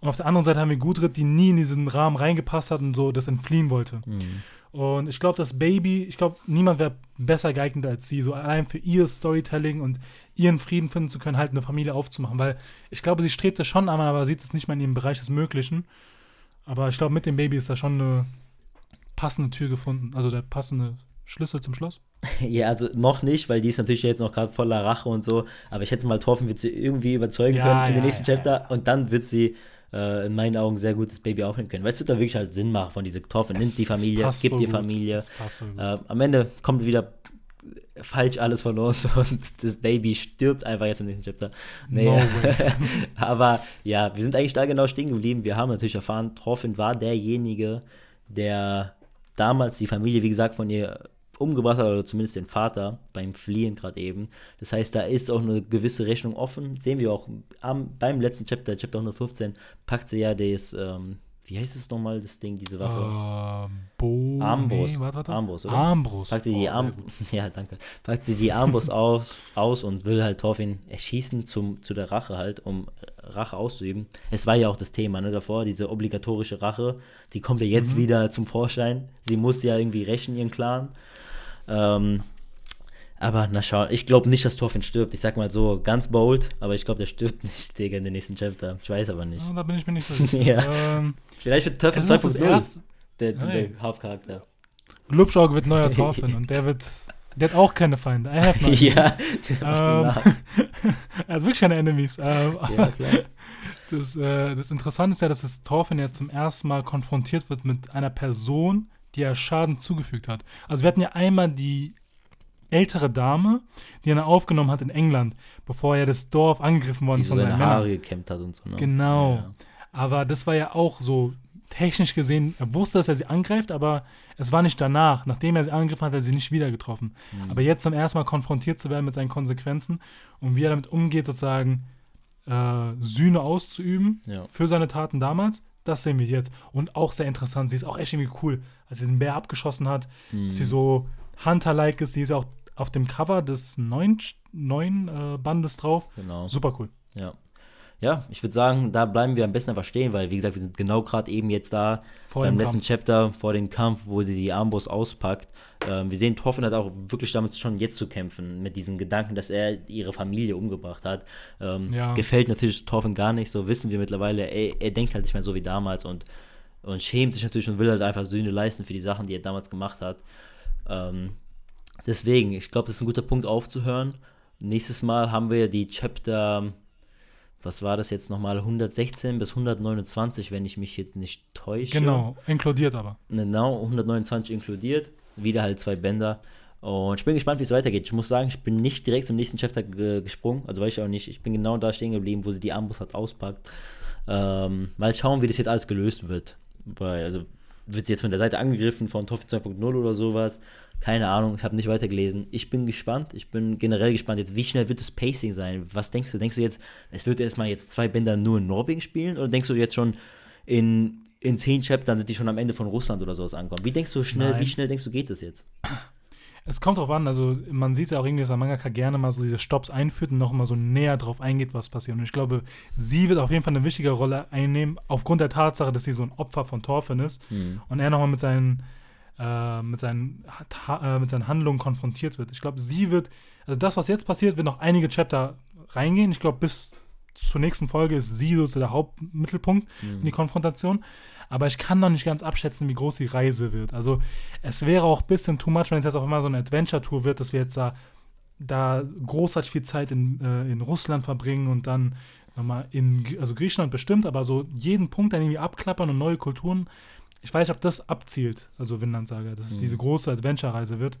Und auf der anderen Seite haben wir Gudrit, die nie in diesen Rahmen reingepasst hat und so das entfliehen wollte. Mhm. Und ich glaube, das Baby, ich glaube, niemand wäre besser geeignet als sie, so allein für ihr Storytelling und ihren Frieden finden zu können, halt eine Familie aufzumachen. Weil ich glaube, sie strebt es schon an, aber sieht es nicht mehr in ihrem Bereich des Möglichen. Aber ich glaube, mit dem Baby ist da schon eine passende Tür gefunden, also der passende Schlüssel zum Schloss. Ja, also noch nicht, weil die ist natürlich jetzt noch gerade voller Rache und so. Aber ich hätte mal getroffen, wird sie irgendwie überzeugen ja, können in ja, den nächsten ja, Chapter. Und dann wird sie äh, in meinen Augen sehr gutes Baby aufnehmen können. Weil es wird da wirklich halt Sinn machen von dieser Toffe. Nimmt die Familie, gibt so die Familie. So äh, am Ende kommt wieder falsch alles von uns und das Baby stirbt einfach jetzt im nächsten Chapter. Nee. No Aber ja, wir sind eigentlich da genau stehen geblieben. Wir haben natürlich erfahren, Torfin war derjenige, der damals die Familie, wie gesagt, von ihr umgebracht hat, oder zumindest den Vater beim Fliehen gerade eben. Das heißt, da ist auch eine gewisse Rechnung offen. Sehen wir auch am, beim letzten Chapter, Chapter 115, packt sie ja das, ähm, wie heißt es nochmal, das Ding, diese Waffe? Uh, Bo Armbrust. Nee, warte, warte. Armbrust, oder? Armbrust. Packt sie die oh, Arm ja, danke. Packt sie die Armbrust aus, aus und will halt Thorfinn erschießen zum, zu der Rache halt, um Rache auszuüben. Es war ja auch das Thema, ne, davor, diese obligatorische Rache, die kommt ja jetzt mhm. wieder zum Vorschein. Sie muss ja irgendwie rächen, ihren Clan. Ähm, aber na schau, ich glaube nicht, dass Thorfinn stirbt. Ich sag mal so, ganz bold, aber ich glaube, der stirbt nicht, Digga, in den nächsten Chapter. Ich weiß aber nicht. Ja, da bin ich mir nicht so sicher. ja. ähm, Vielleicht wird Thorfinn 2.0 der, der, der Hauptcharakter. Glubschauge wird neuer Thorfinn und der wird. Der hat auch keine Feinde. I have none. ja, ähm, er hat wirklich keine Enemies. Ähm, ja, klar. Das, äh, das Interessante ist ja, dass das Thorfinn ja zum ersten Mal konfrontiert wird mit einer Person, die er Schaden zugefügt hat. Also wir hatten ja einmal die ältere Dame, die er aufgenommen hat in England, bevor er das Dorf angegriffen worden ist von so seinen Haare gekämmt hat und so. Ne? Genau. Ja. Aber das war ja auch so technisch gesehen, er wusste, dass er sie angreift, aber es war nicht danach. Nachdem er sie angegriffen hat, hat er sie nicht wieder getroffen. Mhm. Aber jetzt zum ersten Mal konfrontiert zu werden mit seinen Konsequenzen und wie er damit umgeht, sozusagen äh, Sühne auszuüben ja. für seine Taten damals, das sehen wir jetzt. Und auch sehr interessant. Sie ist auch echt irgendwie cool, als sie den Bär abgeschossen hat. Mhm. Dass sie so Hunter-like ist. Sie ist auch auf dem Cover des neuen, neuen äh, Bandes drauf. Genau. Super cool. Ja ja, ich würde sagen, da bleiben wir am besten einfach stehen, weil, wie gesagt, wir sind genau gerade eben jetzt da vor beim letzten Kampf. Chapter vor dem Kampf, wo sie die Armbrust auspackt. Ähm, wir sehen, Toffen hat auch wirklich damit schon jetzt zu kämpfen, mit diesem Gedanken, dass er ihre Familie umgebracht hat. Ähm, ja. Gefällt natürlich Toffen gar nicht, so wissen wir mittlerweile, ey, er denkt halt nicht mehr so wie damals und, und schämt sich natürlich und will halt einfach Sühne leisten für die Sachen, die er damals gemacht hat. Ähm, deswegen, ich glaube, das ist ein guter Punkt aufzuhören. Nächstes Mal haben wir die Chapter was war das jetzt nochmal, 116 bis 129, wenn ich mich jetzt nicht täusche. Genau, inkludiert aber. Genau, 129 inkludiert. Wieder halt zwei Bänder. Und ich bin gespannt, wie es weitergeht. Ich muss sagen, ich bin nicht direkt zum nächsten Chapter gesprungen. Also weiß ich auch nicht. Ich bin genau da stehen geblieben, wo sie die Armbrust hat auspackt. Ähm, mal schauen, wie das jetzt alles gelöst wird. Weil, also wird sie jetzt von der Seite angegriffen, von Trophy 2.0 oder sowas. Keine Ahnung, ich habe nicht weitergelesen. Ich bin gespannt. Ich bin generell gespannt jetzt, wie schnell wird das Pacing sein? Was denkst du? Denkst du jetzt, es wird erstmal jetzt zwei Bänder nur in Norwegen spielen? Oder denkst du jetzt schon in, in zehn Chaptern sind die schon am Ende von Russland oder sowas ankommen? Wie denkst du schnell, Nein. wie schnell denkst du, geht das jetzt? Es kommt drauf an, also man sieht ja auch irgendwie, dass der Mangaka gerne mal so diese Stops einführt und noch mal so näher drauf eingeht, was passiert. Und ich glaube, sie wird auf jeden Fall eine wichtige Rolle einnehmen, aufgrund der Tatsache, dass sie so ein Opfer von Thorfinn ist mhm. und er nochmal mit seinen äh, mit, seinen, äh, mit seinen Handlungen konfrontiert wird. Ich glaube, sie wird, also das, was jetzt passiert, wird noch einige Chapter reingehen. Ich glaube, bis zur nächsten Folge ist sie so der Hauptmittelpunkt mhm. in die Konfrontation. Aber ich kann noch nicht ganz abschätzen, wie groß die Reise wird. Also es wäre auch ein bisschen too much, wenn es jetzt auch immer so eine Adventure-Tour wird, dass wir jetzt da, da großartig viel Zeit in, äh, in Russland verbringen und dann nochmal in, also Griechenland bestimmt, aber so jeden Punkt dann irgendwie abklappern und neue Kulturen ich weiß nicht, ob das abzielt, also Vinland Saga, dass es mhm. diese große Adventure-Reise wird.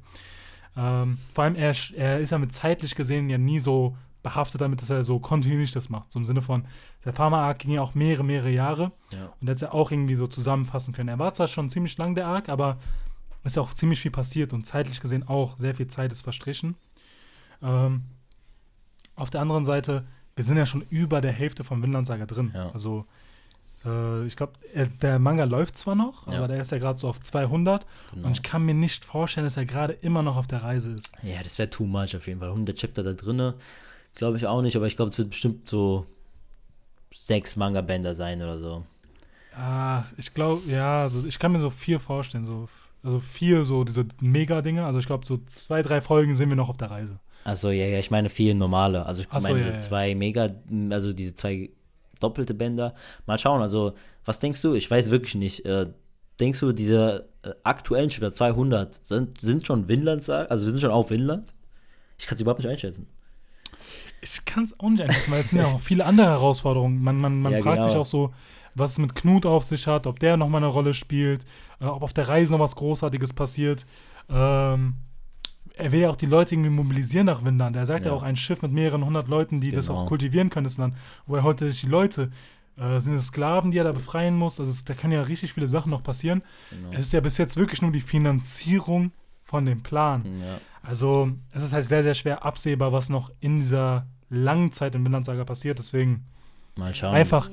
Ähm, vor allem, er, er ist ja mit zeitlich gesehen ja nie so behaftet damit, dass er so kontinuierlich das macht. So im Sinne von, der Pharma-Arc ging ja auch mehrere, mehrere Jahre. Ja. Und hat ja auch irgendwie so zusammenfassen können. Er war zwar schon ziemlich lang der Arc, aber ist ja auch ziemlich viel passiert und zeitlich gesehen auch sehr viel Zeit ist verstrichen. Ähm, auf der anderen Seite, wir sind ja schon über der Hälfte vom Vinland Saga drin. Ja. Also äh, ich glaube, der Manga läuft zwar noch, ja. aber der ist ja gerade so auf 200 genau. und ich kann mir nicht vorstellen, dass er gerade immer noch auf der Reise ist. Ja, das wäre too much auf jeden Fall. 100 Chapter da drinne Glaube ich auch nicht, aber ich glaube, es wird bestimmt so sechs Manga-Bänder sein oder so. Ah, ich glaube, ja, also ich kann mir so vier vorstellen, so, also vier so diese Mega-Dinge. Also ich glaube, so zwei, drei Folgen sind wir noch auf der Reise. Achso, ja, ja, ich meine vier normale. Also ich meine so, ja, diese zwei Mega, also diese zwei doppelte Bänder. Mal schauen, also was denkst du? Ich weiß wirklich nicht. Äh, denkst du, diese äh, aktuellen Chapter 200 sind, sind schon Winland, also wir sind schon auf Winland? Ich kann es überhaupt nicht einschätzen. Ich kann es auch nicht einschätzen, weil es sind ja auch viele andere Herausforderungen. Man, man, man ja, fragt genau. sich auch so, was es mit Knut auf sich hat, ob der nochmal eine Rolle spielt, äh, ob auf der Reise noch was Großartiges passiert. Ähm, er will ja auch die Leute irgendwie mobilisieren nach Windland. Er sagt ja, ja auch ein Schiff mit mehreren hundert Leuten, die genau. das auch kultivieren können, das Land. Wo er heute sich die Leute, äh, sind es Sklaven, die er da befreien muss. Also es, da können ja richtig viele Sachen noch passieren. Genau. Es ist ja bis jetzt wirklich nur die Finanzierung von dem Plan. Ja. Also es ist halt sehr, sehr schwer absehbar, was noch in dieser langen Zeit im Vinlandsaga passiert. Deswegen Mal schauen. einfach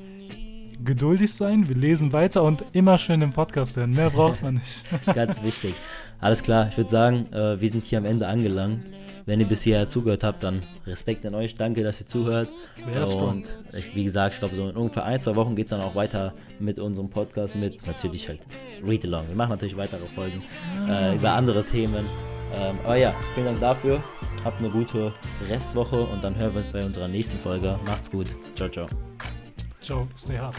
geduldig sein, wir lesen weiter und immer schön den Podcast hören. Mehr braucht man nicht. Ganz wichtig. Alles klar, ich würde sagen, äh, wir sind hier am Ende angelangt. Wenn ihr bis hierher zugehört habt, dann Respekt an euch. Danke, dass ihr zuhört. Sehr und ich, wie gesagt, ich glaube, so in ungefähr ein, zwei Wochen geht es dann auch weiter mit unserem Podcast, mit natürlich halt Read Along. Wir machen natürlich weitere Folgen äh, über andere Themen. Ähm, aber ja, vielen Dank dafür. Habt eine gute Restwoche und dann hören wir uns bei unserer nächsten Folge. Macht's gut. Ciao, ciao. Ciao, stay hard.